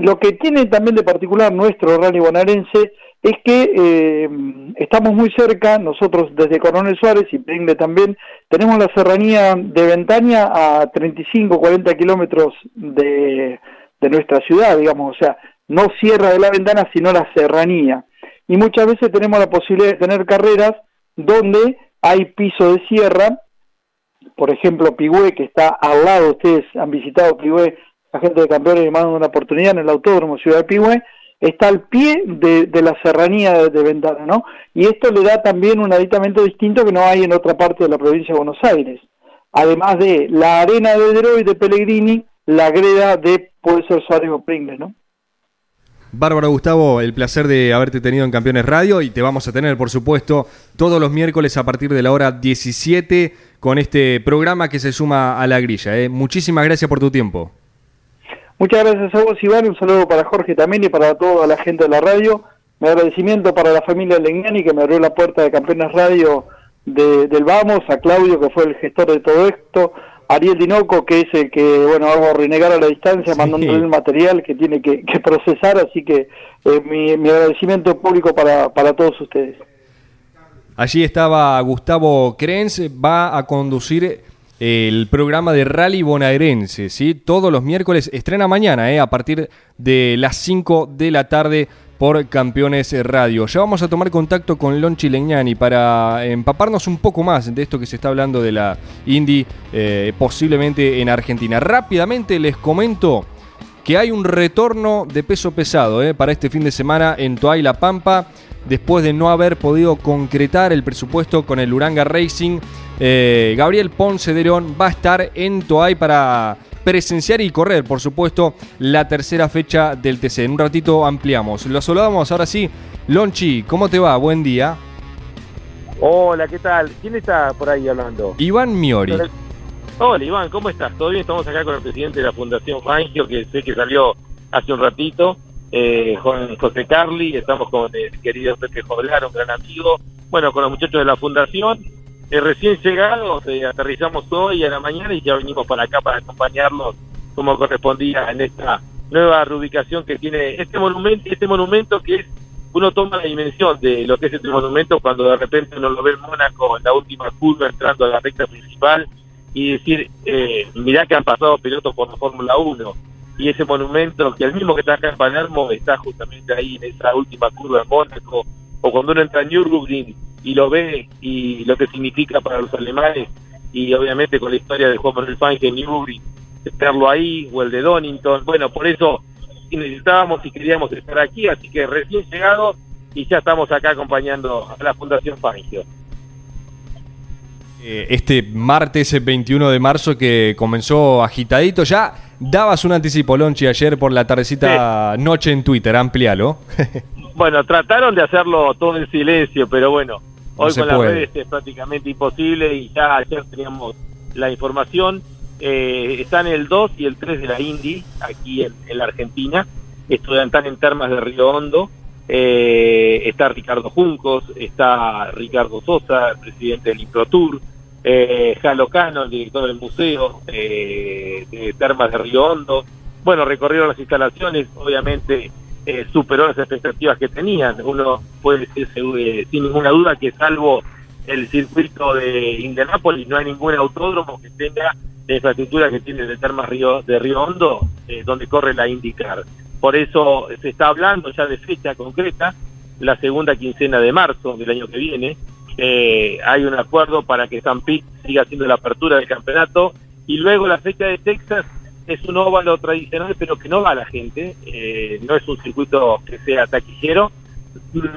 S10: Lo que tiene también de particular nuestro rally bonaerense es que eh, estamos muy cerca, nosotros desde Coronel Suárez y Pringle también, tenemos la serranía de Ventaña a 35, 40 kilómetros de, de nuestra ciudad, digamos, o sea, no Sierra de la Ventana, sino la serranía. Y muchas veces tenemos la posibilidad de tener carreras donde hay piso de sierra, por ejemplo, Pigüé, que está al lado, ustedes han visitado Pigüé, la gente de campeones le mandan una oportunidad en el Autódromo Ciudad de Pigüé, está al pie de, la serranía de, Ventana, ¿no? Y esto le da también un aditamento distinto que no hay en otra parte de la provincia de Buenos Aires. Además de la arena de Deroy de Pellegrini, la greda de puede ser Suárez o Pringles, ¿no?
S1: Bárbaro Gustavo, el placer de haberte tenido en Campeones Radio y te vamos a tener, por supuesto, todos los miércoles a partir de la hora 17 con este programa que se suma a la grilla. ¿eh? Muchísimas gracias por tu tiempo.
S10: Muchas gracias a vos, Iván. Un saludo para Jorge también y para toda la gente de la radio. Mi agradecimiento para la familia Legnani que me abrió la puerta de Campeones Radio del Vamos, a Claudio que fue el gestor de todo esto, Ariel Dinoco que es el que, bueno, hago renegar a la distancia mandándole el material que tiene que, procesar, así que eh, mi, mi, agradecimiento público para, para todos ustedes.
S1: Allí estaba Gustavo Krenz, va a conducir el programa de Rally Bonaerense, ¿sí? Todos los miércoles, estrena mañana, ¿eh? A partir de las 5 de la tarde por Campeones Radio. Ya vamos a tomar contacto con Lonchi Legnani para empaparnos un poco más de esto que se está hablando de la Indy, eh, posiblemente en Argentina. Rápidamente les comento que hay un retorno de peso pesado ¿eh? para este fin de semana en Toay La Pampa, después de no haber podido concretar el presupuesto con el Uranga Racing. Eh, Gabriel Ponce de León va a estar en Toay para presenciar y correr, por supuesto, la tercera fecha del TC. En un ratito ampliamos. Lo saludamos ahora sí. Lonchi, ¿cómo te va? Buen día.
S11: Hola, ¿qué tal? ¿Quién está por ahí hablando?
S1: Iván Miori.
S11: Hola, Iván, ¿cómo estás? ¿Todo bien? Estamos acá con el presidente de la Fundación Fangio, que sé que salió hace un ratito, eh, José Carli, estamos con el querido Pepe Joblar, un gran amigo, bueno, con los muchachos de la Fundación, recién llegados, aterrizamos hoy a la mañana y ya venimos para acá para acompañarlos como correspondía en esta nueva reubicación que tiene este monumento, este monumento que es, uno toma la dimensión de lo que es este monumento cuando de repente uno lo ve en Mónaco en la última curva entrando a la recta principal y decir, eh, mirá que han pasado pilotos por la Fórmula 1 y ese monumento que el mismo que está acá en Palermo está justamente ahí en esa última curva en Mónaco o cuando uno entra en Nürburgring y lo ve y lo que significa para los alemanes y obviamente con la historia de Juan Manuel en Newbury, verlo ahí o el de Donington, bueno, por eso necesitábamos y queríamos estar aquí, así que recién llegado y ya estamos acá acompañando a la Fundación Fangio.
S1: Eh, este martes 21 de marzo que comenzó agitadito, ya dabas un anticipo, Lonchi, ayer por la tardecita noche en Twitter, amplialo.
S11: bueno, trataron de hacerlo todo en silencio, pero bueno, Hoy con las redes es prácticamente imposible y ya ayer teníamos la información. Eh, están el 2 y el 3 de la Indy, aquí en, la Argentina. Están en Termas de Río Hondo. Eh, está Ricardo Juncos, está Ricardo Sosa, el presidente del IntroTour. Eh, Jalo Cano, el director del museo eh, de Termas de Río Hondo. Bueno, recorrieron las instalaciones, obviamente eh, superó las expectativas que tenían. Uno puede decir eh, sin ninguna duda que salvo el circuito de Indianápolis no hay ningún autódromo que tenga la infraestructura que tiene el Termas Río, de Río Hondo, eh, donde corre la IndyCar. Por eso se está hablando ya de fecha concreta, la segunda quincena de marzo del año que viene. hay un acuerdo para que San Pete siga haciendo la apertura del campeonato y luego la fecha de Texas es un óvalo tradicional, pero que no va a la gente, eh, no es un circuito que sea taquillero,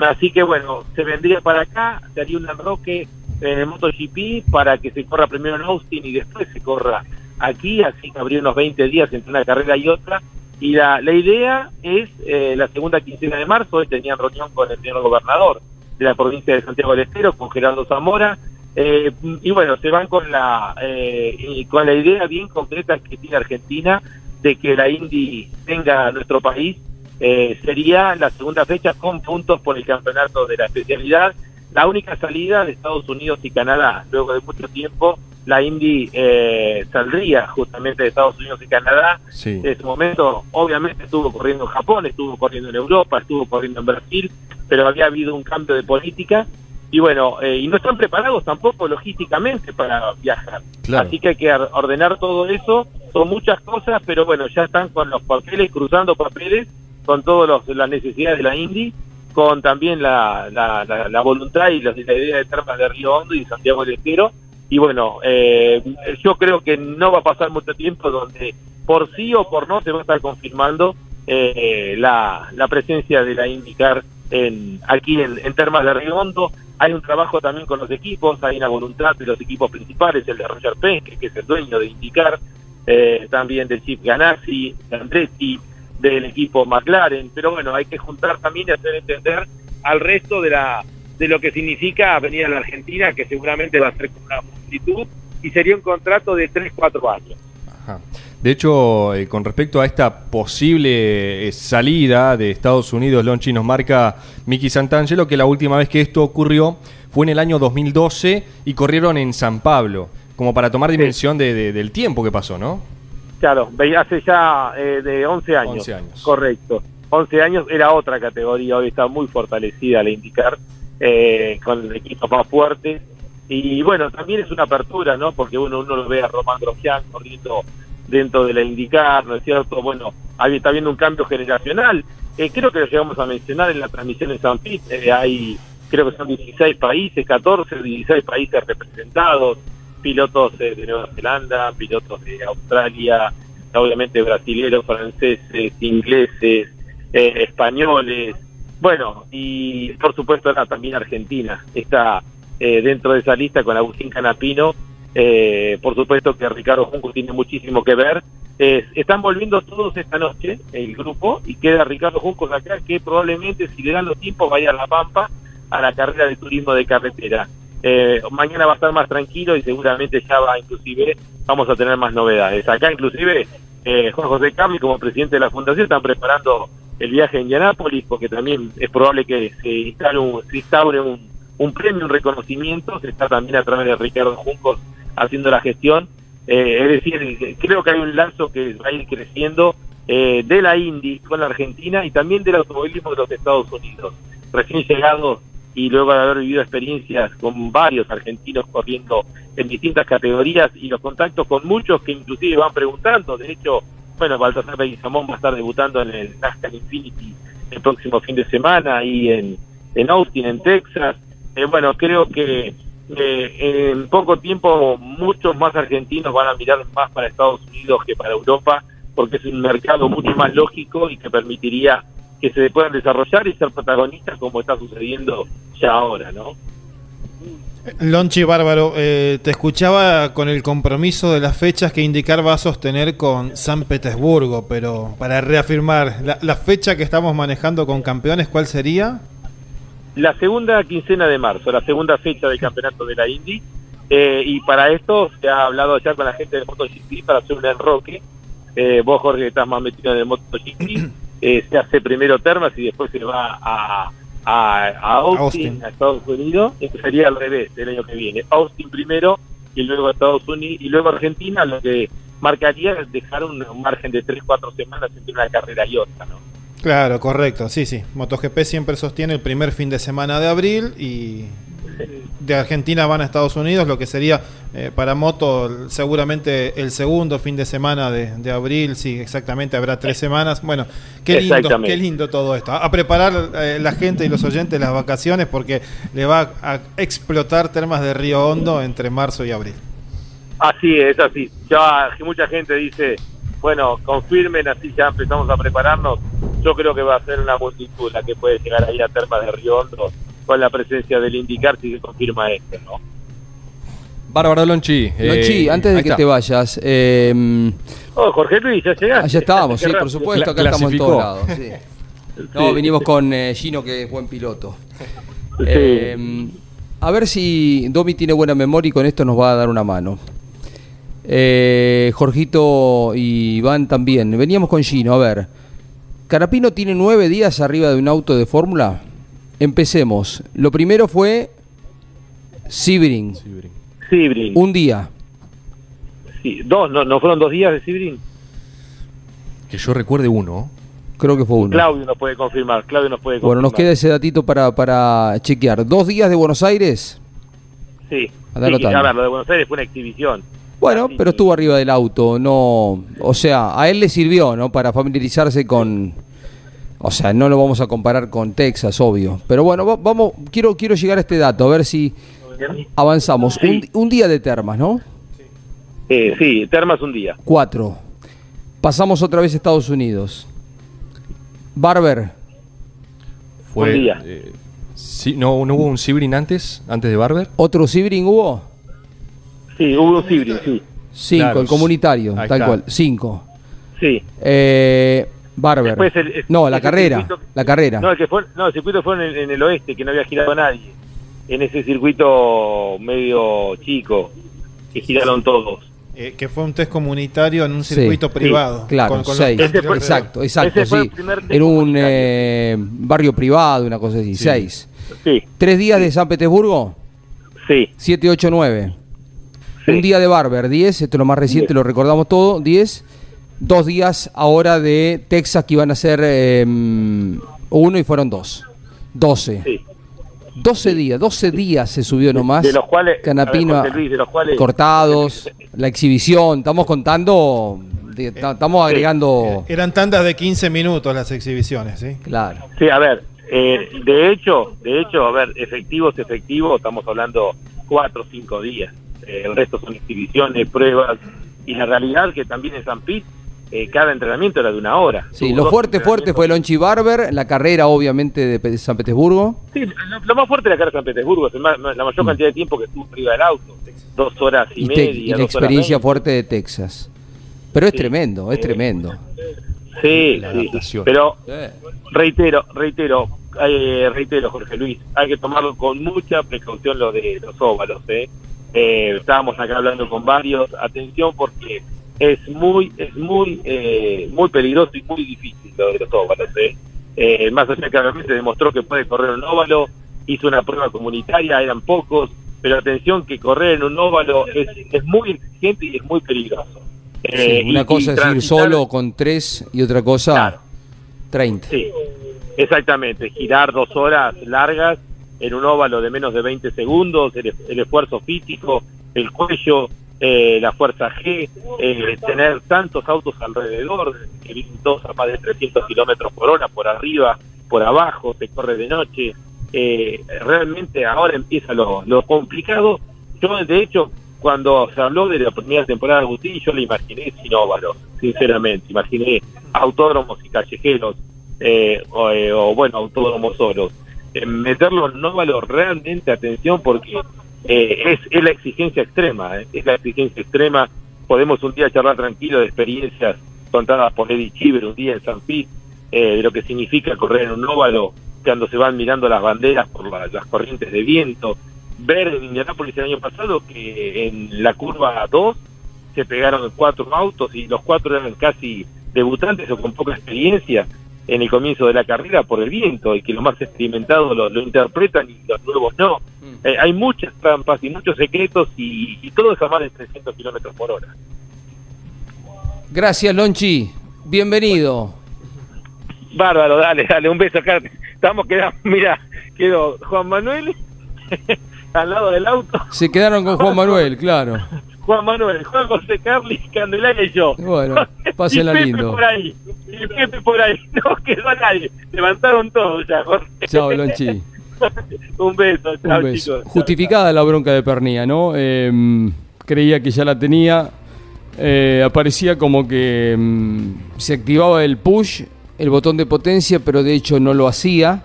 S11: así que bueno, se vendría para acá, se haría un enroque en el MotoGP para que se corra primero en Austin y después se corra aquí, así que habría unos 20 días entre una carrera y otra, y la, la idea es eh, la segunda quincena de marzo, hoy tenían reunión con el señor gobernador de la provincia de Santiago del Estero, con Gerardo Zamora, eh, y bueno, se van con la, eh, con la idea bien concreta que tiene Argentina de que la Indy venga a nuestro país. Eh, sería la segunda fecha con puntos por el campeonato de la especialidad. La única salida de Estados Unidos y Canadá. Luego de mucho tiempo, la Indy eh, saldría justamente de Estados Unidos y Canadá. En ese momento, obviamente, estuvo corriendo en Japón, estuvo corriendo en Europa, estuvo corriendo en Brasil, pero había habido un cambio de política y bueno, eh, y no están preparados tampoco logísticamente para viajar. Así que hay que ordenar todo eso, son muchas cosas, pero bueno, ya están con los papeles, cruzando papeles, con todas las necesidades de la Indy, con también la, la, voluntad y la, idea de termas de Río Hondo y Santiago del Estero. Y bueno, eh, yo creo que no va a pasar mucho tiempo donde por sí o por no se va a estar confirmando eh, la, la presencia de la IndyCar en, aquí en, en Termas de Río Hondo hay un trabajo también con los equipos, hay una voluntad de los equipos principales, el de Roger Penske, que es el dueño de indicar, eh, también del Chip Ganassi, de Andretti, del equipo McLaren, pero bueno, hay que juntar también y hacer entender al resto de la de lo que significa venir a la Argentina, que seguramente va a ser con una multitud, y sería un contrato de 3-4 años.
S1: De hecho, eh, con respecto a esta posible eh, salida de Estados Unidos, Lonchi nos marca Miki Santangelo que la última vez que esto ocurrió fue en el año 2012 y corrieron en San Pablo, como para tomar dimensión de, del tiempo que pasó, ¿no?
S11: Claro, hace ya eh, de 11 años. 11 años. Correcto. 11 años era otra categoría, hoy está muy fortalecida la indicar, con equipos más fuertes. Y bueno, también es una apertura, ¿no? Porque uno, uno lo ve a Román Grosjean corriendo dentro de la indicar, ¿no es cierto? Bueno, está habiendo un cambio generacional. Eh, creo que lo llegamos a mencionar en la transmisión en San Pete. Eh, hay, creo que son 16 países, 14, 16 países representados, pilotos de Nueva Zelanda, pilotos de Australia, obviamente brasileños, franceses, ingleses, eh, españoles. Bueno, y por supuesto también Argentina está dentro de esa lista con Agustín Canapino eh, por supuesto que Ricardo Junco tiene muchísimo que ver. están volviendo todos esta noche, el grupo, y queda Ricardo Junco acá, que probablemente si le dan los tiempos vaya a La Pampa a la carrera de turismo de carretera. Eh, mañana va a estar más tranquilo y seguramente ya va, inclusive, vamos a tener más novedades. Acá, inclusive, eh, Juan José Cami, como presidente de la Fundación, están preparando el viaje en Indianápolis, porque también es probable que se instale un, se instaure un, un premio, un reconocimiento. Se está también a través de Ricardo Juncos haciendo la gestión. Eh, es decir, creo que hay un lazo que va a ir creciendo eh, de la Indy con la Argentina y también del automovilismo de los Estados Unidos. Recién llegado y luego de haber vivido experiencias con varios argentinos corriendo en distintas categorías y los contactos con muchos que inclusive van preguntando. De hecho, bueno, Baltasar Beguizamón va a estar debutando en el NASCAR Infinity el próximo fin de semana y en, en Austin, en Texas. Eh, bueno, creo que eh, en poco tiempo muchos más argentinos van a mirar más para Estados Unidos que para Europa, porque es un mercado mucho más lógico y que permitiría que se puedan desarrollar y ser protagonistas como está sucediendo ya ahora, ¿no?
S9: Lonchi Bárbaro, eh, te escuchaba con el compromiso de las fechas que indicar va a sostener con San Petersburgo, pero para reafirmar, la, la fecha que estamos manejando con campeones, ¿cuál sería?
S11: La segunda quincena de marzo, la segunda fecha del campeonato de la Indy. Eh, y para esto se ha hablado ya con la gente de MotoGP para hacer un enroque. Eh, vos, Jorge, estás más metido en el MotoGP. Eh, se hace primero Termas y después se va a, a, Austin, a Estados Unidos. Sería al revés el año que viene. Austin primero y luego a Estados Unidos y luego Argentina, lo que marcaría es dejar un, un margen de 3-4 semanas entre una carrera y otra, ¿no?
S9: Claro, correcto, sí, sí. MotoGP siempre sostiene el primer fin de semana de abril y de Argentina van a Estados Unidos, lo que sería eh, para Moto seguramente el segundo fin de semana de, abril, sí, exactamente, habrá tres semanas. Bueno, qué lindo, qué lindo todo esto. A preparar eh, la gente y los oyentes las vacaciones porque le va a explotar termas de Río Hondo entre marzo y abril.
S11: Así es, así. Ya mucha gente dice bueno, confirmen, así ya empezamos a prepararnos. Yo creo que va a ser una multitud la que puede llegar ahí a Termas de Río Hondo con la presencia del indicar si se confirma esto, ¿no?
S1: Bárbaro Lonchi.
S12: Lonchi,
S1: eh,
S12: antes de que
S1: está.
S12: te vayas, eh,
S11: Oh, Jorge Luis, ya llegaste.
S12: allá estábamos, sí, por supuesto, acá estamos en todos lados. sí. No,
S11: Sí.
S12: vinimos con eh, Gino, que es buen piloto.
S11: Sí.
S12: Eh, a ver si Domi tiene buena memoria y con esto nos va a dar una mano. Eh, Jorgito y Iván también. Veníamos con Gino, a ver. Carapino tiene nueve días arriba de un auto de fórmula. Empecemos. Lo primero fue Sebring.
S11: Sibrin.
S12: Un día.
S11: Sí, dos, no, no fueron dos días de Sibrin.
S1: Que yo recuerde uno.
S12: Creo que fue uno.
S11: Claudio nos puede confirmar, Claudio nos puede confirmar.
S12: Bueno, nos queda ese datito para, para chequear. Dos días de Buenos Aires.
S11: Sí, sí, a ver, lo de Buenos Aires fue una exhibición.
S12: Bueno,
S11: Así
S12: pero
S11: que-
S12: estuvo arriba del auto, no, o sea, a él le sirvió, ¿no? Para familiarizarse con, o sea, no lo vamos a comparar con Texas, obvio, pero bueno, va- vamos, quiero quiero llegar a este dato, a ver si avanzamos.
S11: Sí.
S12: Un, un día de termas, ¿no?
S11: Eh, sí, Termas un día.
S12: Cuatro. Pasamos otra vez a Estados Unidos. Barber,
S1: Fue,
S11: Un día.
S1: eh, sí, no, ¿No hubo un Sibrin antes? ¿Antes de Barber?
S12: otro Sibring hubo.
S11: Sí, hubo un Sibrin, sí.
S12: Cinco,
S1: Claro,
S12: el comunitario,
S1: ahí
S12: tal
S1: está.
S12: cual. Cinco.
S11: Sí.
S12: Eh, Barber.
S11: Después el- el-
S12: no, la carrera,
S11: circuito-
S12: la carrera.
S11: No, el, que fue, no, el circuito fue en el, en el oeste, que no había girado nadie. En ese circuito medio chico, que giraron todos.
S9: Eh, que fue un test comunitario en un circuito
S11: sí,
S9: privado.
S12: Claro,
S9: con- con los
S12: seis. exacto, exacto,
S11: Ese fue
S12: sí. En un eh, barrio privado, una cosa así. Seis.
S11: Sí,
S12: Tres días de San Petersburgo,
S11: sí,
S12: siete, ocho, nueve.
S11: Sí.
S12: Un día de Barber, diez. Esto es lo más reciente,
S11: Diez.
S12: lo recordamos todo. Diez. Dos días ahora de Texas que iban a ser eh, uno y fueron dos. Doce.
S11: sí.
S12: Doce días, doce días se subió nomás.
S11: De los cuales,
S12: Canapino
S11: ver, Luis, de los cuales-
S12: cortados, la exhibición. Estamos contando, de- ta- estamos agregando.
S9: Eran tandas de 15 minutos las exhibiciones, ¿sí?
S12: Claro.
S11: Sí, a ver, eh, de hecho, de hecho, a ver, efectivos, efectivos, estamos hablando cuatro o cinco días. Eh, el resto son exhibiciones, pruebas, y la realidad que también en San Pete eh, cada entrenamiento era de una hora.
S12: Sí, lo fuerte, fuerte fue. Lonchi Barber, la carrera obviamente de San Petersburgo.
S11: Sí, lo, lo más fuerte de la carrera de San Petersburgo, es más- la mayor cantidad de tiempo que estuvo arriba del auto, dos horas y,
S12: y, te-
S11: media,
S12: y la experiencia fuerte de Texas. Pero es
S11: Sí.
S12: tremendo, es
S11: Eh,
S12: tremendo.
S11: Sí, pero reitero, reitero, eh, reitero, Jorge Luis, hay que tomarlo con mucha precaución lo de los óvalos, ¿eh? Eh, estábamos acá hablando con varios, atención porque es muy, es muy, eh, muy peligroso y muy difícil lo de los óvalos, ¿eh? Eh, más allá que realmente demostró que puede correr un óvalo, hizo una prueba comunitaria, eran pocos, pero atención que correr en un óvalo es, es muy exigente y es muy peligroso.
S12: sí,
S11: Eh,
S12: una
S11: y-
S12: cosa
S11: y
S12: es ir solo con tres y otra cosa
S11: Claro.
S12: 30.
S11: Sí, exactamente. Girar dos horas largas en un óvalo de menos de 20 segundos, el, el esfuerzo físico, el cuello, eh, la fuerza G, eh, tener tantos autos alrededor, que vienen todos a más de 300 kilómetros por hora, por arriba, por abajo, se corre de noche. Eh, realmente ahora empieza lo, lo complicado. Yo, de hecho, cuando se habló de la primera temporada de Agustín, yo le imaginé sin óvalos, sinceramente. Imaginé autódromos y callejeros, eh, o, eh, o, bueno, autódromos solos. Eh, meterlo en óvalo realmente, atención, porque eh, es, es la exigencia extrema, eh, es la exigencia extrema. Podemos un día charlar tranquilo de experiencias contadas por Eddie Chiver un día en San Pete, eh, de lo que significa correr en un óvalo cuando se van mirando las banderas por la- las corrientes de viento. Ver en Indianápolis el año pasado que en la curva 2 se pegaron cuatro autos y los cuatro eran casi debutantes o con poca experiencia en el comienzo de la carrera por el viento y que los más experimentados lo, lo interpretan y los nuevos no. Eh, hay muchas trampas y muchos secretos y, y todo es a más de 300 kilómetros por hora.
S12: Gracias, Lonchi. Bienvenido.
S11: Bárbaro, dale, dale, un beso acá. Estamos quedando, mira, quedó Juan Manuel al lado del auto.
S12: Se quedaron con Juan Manuel, claro.
S11: Juan Manuel, Juan José Carlos, Candelaria y yo.
S12: Bueno,
S11: y
S12: pásenla
S11: Pepe
S12: lindo.
S11: por ahí, y Pepe por ahí. No quedó nadie. Levantaron todo ya, Jorge.
S12: Chao, Lonchi.
S11: un beso, chao,
S12: Un beso.
S11: chicos.
S12: Justificada la bronca de Pernía, ¿no? Eh, creía que ya la tenía. eh, aparecía como que mm, se activaba el push, el botón de potencia, pero de hecho no lo hacía.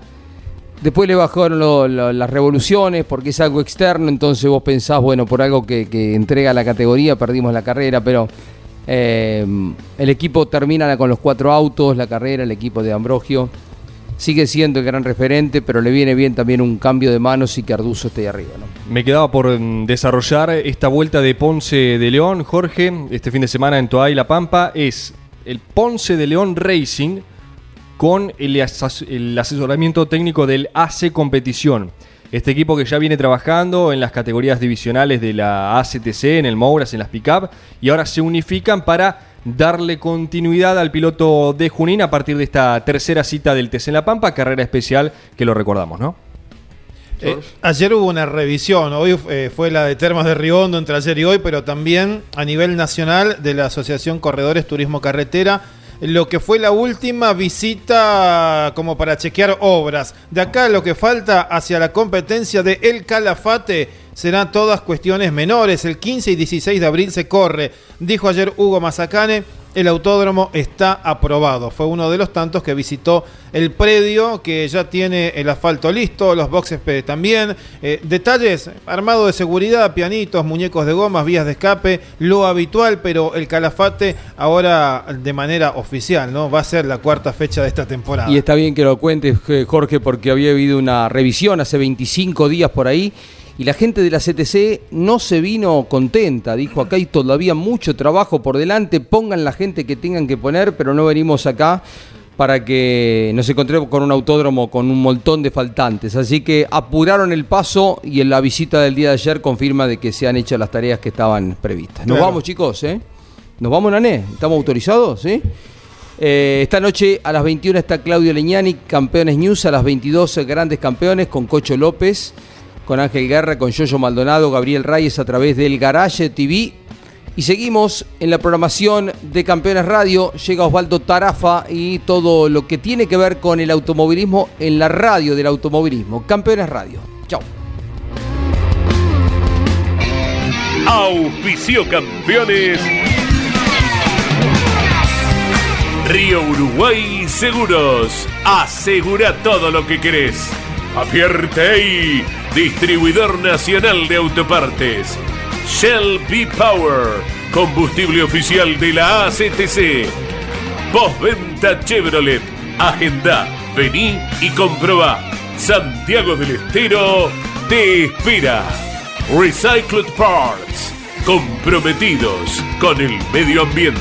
S12: Después le bajaron las revoluciones porque es algo externo, entonces vos pensás, bueno, por algo que, entrega la categoría perdimos la carrera, pero eh, el equipo termina con los cuatro autos, la carrera, el equipo de Ambrogio. Sigue siendo el gran referente, pero le viene bien también un cambio de manos y que Arduzo esté ahí arriba.
S1: Me quedaba por mm, desarrollar esta vuelta de Ponce de León, Jorge, este fin de semana en Toay La Pampa, es el Ponce de León Racing con el, asesoramiento técnico del AC Competición. Este equipo que ya viene trabajando en las categorías divisionales de la ACTC, en el Mouras, en las Pickup, y ahora se unifican para darle continuidad al piloto de Junín a partir de esta tercera cita del TC en La Pampa, carrera especial que lo recordamos, ¿no?
S9: Eh, ayer hubo una revisión, hoy eh, fue la de Termas de Riondo entre ayer y hoy, pero también a nivel nacional de la Asociación Corredores Turismo Carretera lo que fue la última visita como para chequear obras. De acá lo que falta hacia la competencia de El Calafate serán todas cuestiones menores. El 15 y 16 de abril se corre, dijo ayer Hugo Mazacane el autódromo está aprobado. Fue uno de los tantos que visitó el predio que ya tiene el asfalto listo, los boxes también. Eh, detalles, armado de seguridad, pianitos, muñecos de gomas, vías de escape, lo habitual, pero el calafate ahora de manera oficial, ¿no? Va a ser la cuarta fecha de esta temporada.
S12: Y está bien que lo cuentes, Jorge, porque había habido una revisión hace 25 días por ahí y la gente de la CTC no se vino contenta, dijo acá hay todavía mucho trabajo por delante, pongan la gente que tengan que poner, pero no venimos acá para que nos encontremos con un autódromo con un montón de faltantes. Así que apuraron el paso y en la visita del día de ayer confirma de que se han hecho las tareas que estaban previstas. Nos vamos chicos, ¿eh? Nos vamos, Nané. ¿Estamos autorizados? ¿Sí? Eh, esta noche a las 21 está Claudio Leñani, Campeones News, a las 22 Grandes Campeones con Cocho López con Ángel Guerra, con Yoyo Maldonado, Gabriel Reyes a través del Garage TV. Y seguimos en la programación de Campeones Radio. Llega Osvaldo Tarafa y todo lo que tiene que ver con el automovilismo en la radio del automovilismo. Campeones Radio. Chao.
S13: Auspicio Campeones. Río Uruguay Seguros. Asegura todo lo que querés. Apierte Distribuidor Nacional de Autopartes. Shell B-Power. Combustible oficial de la ACTC. Postventa Chevrolet. Agenda. Vení y comprobá. Santiago del Estero te espera. Recycled Parts. Comprometidos con el medio ambiente.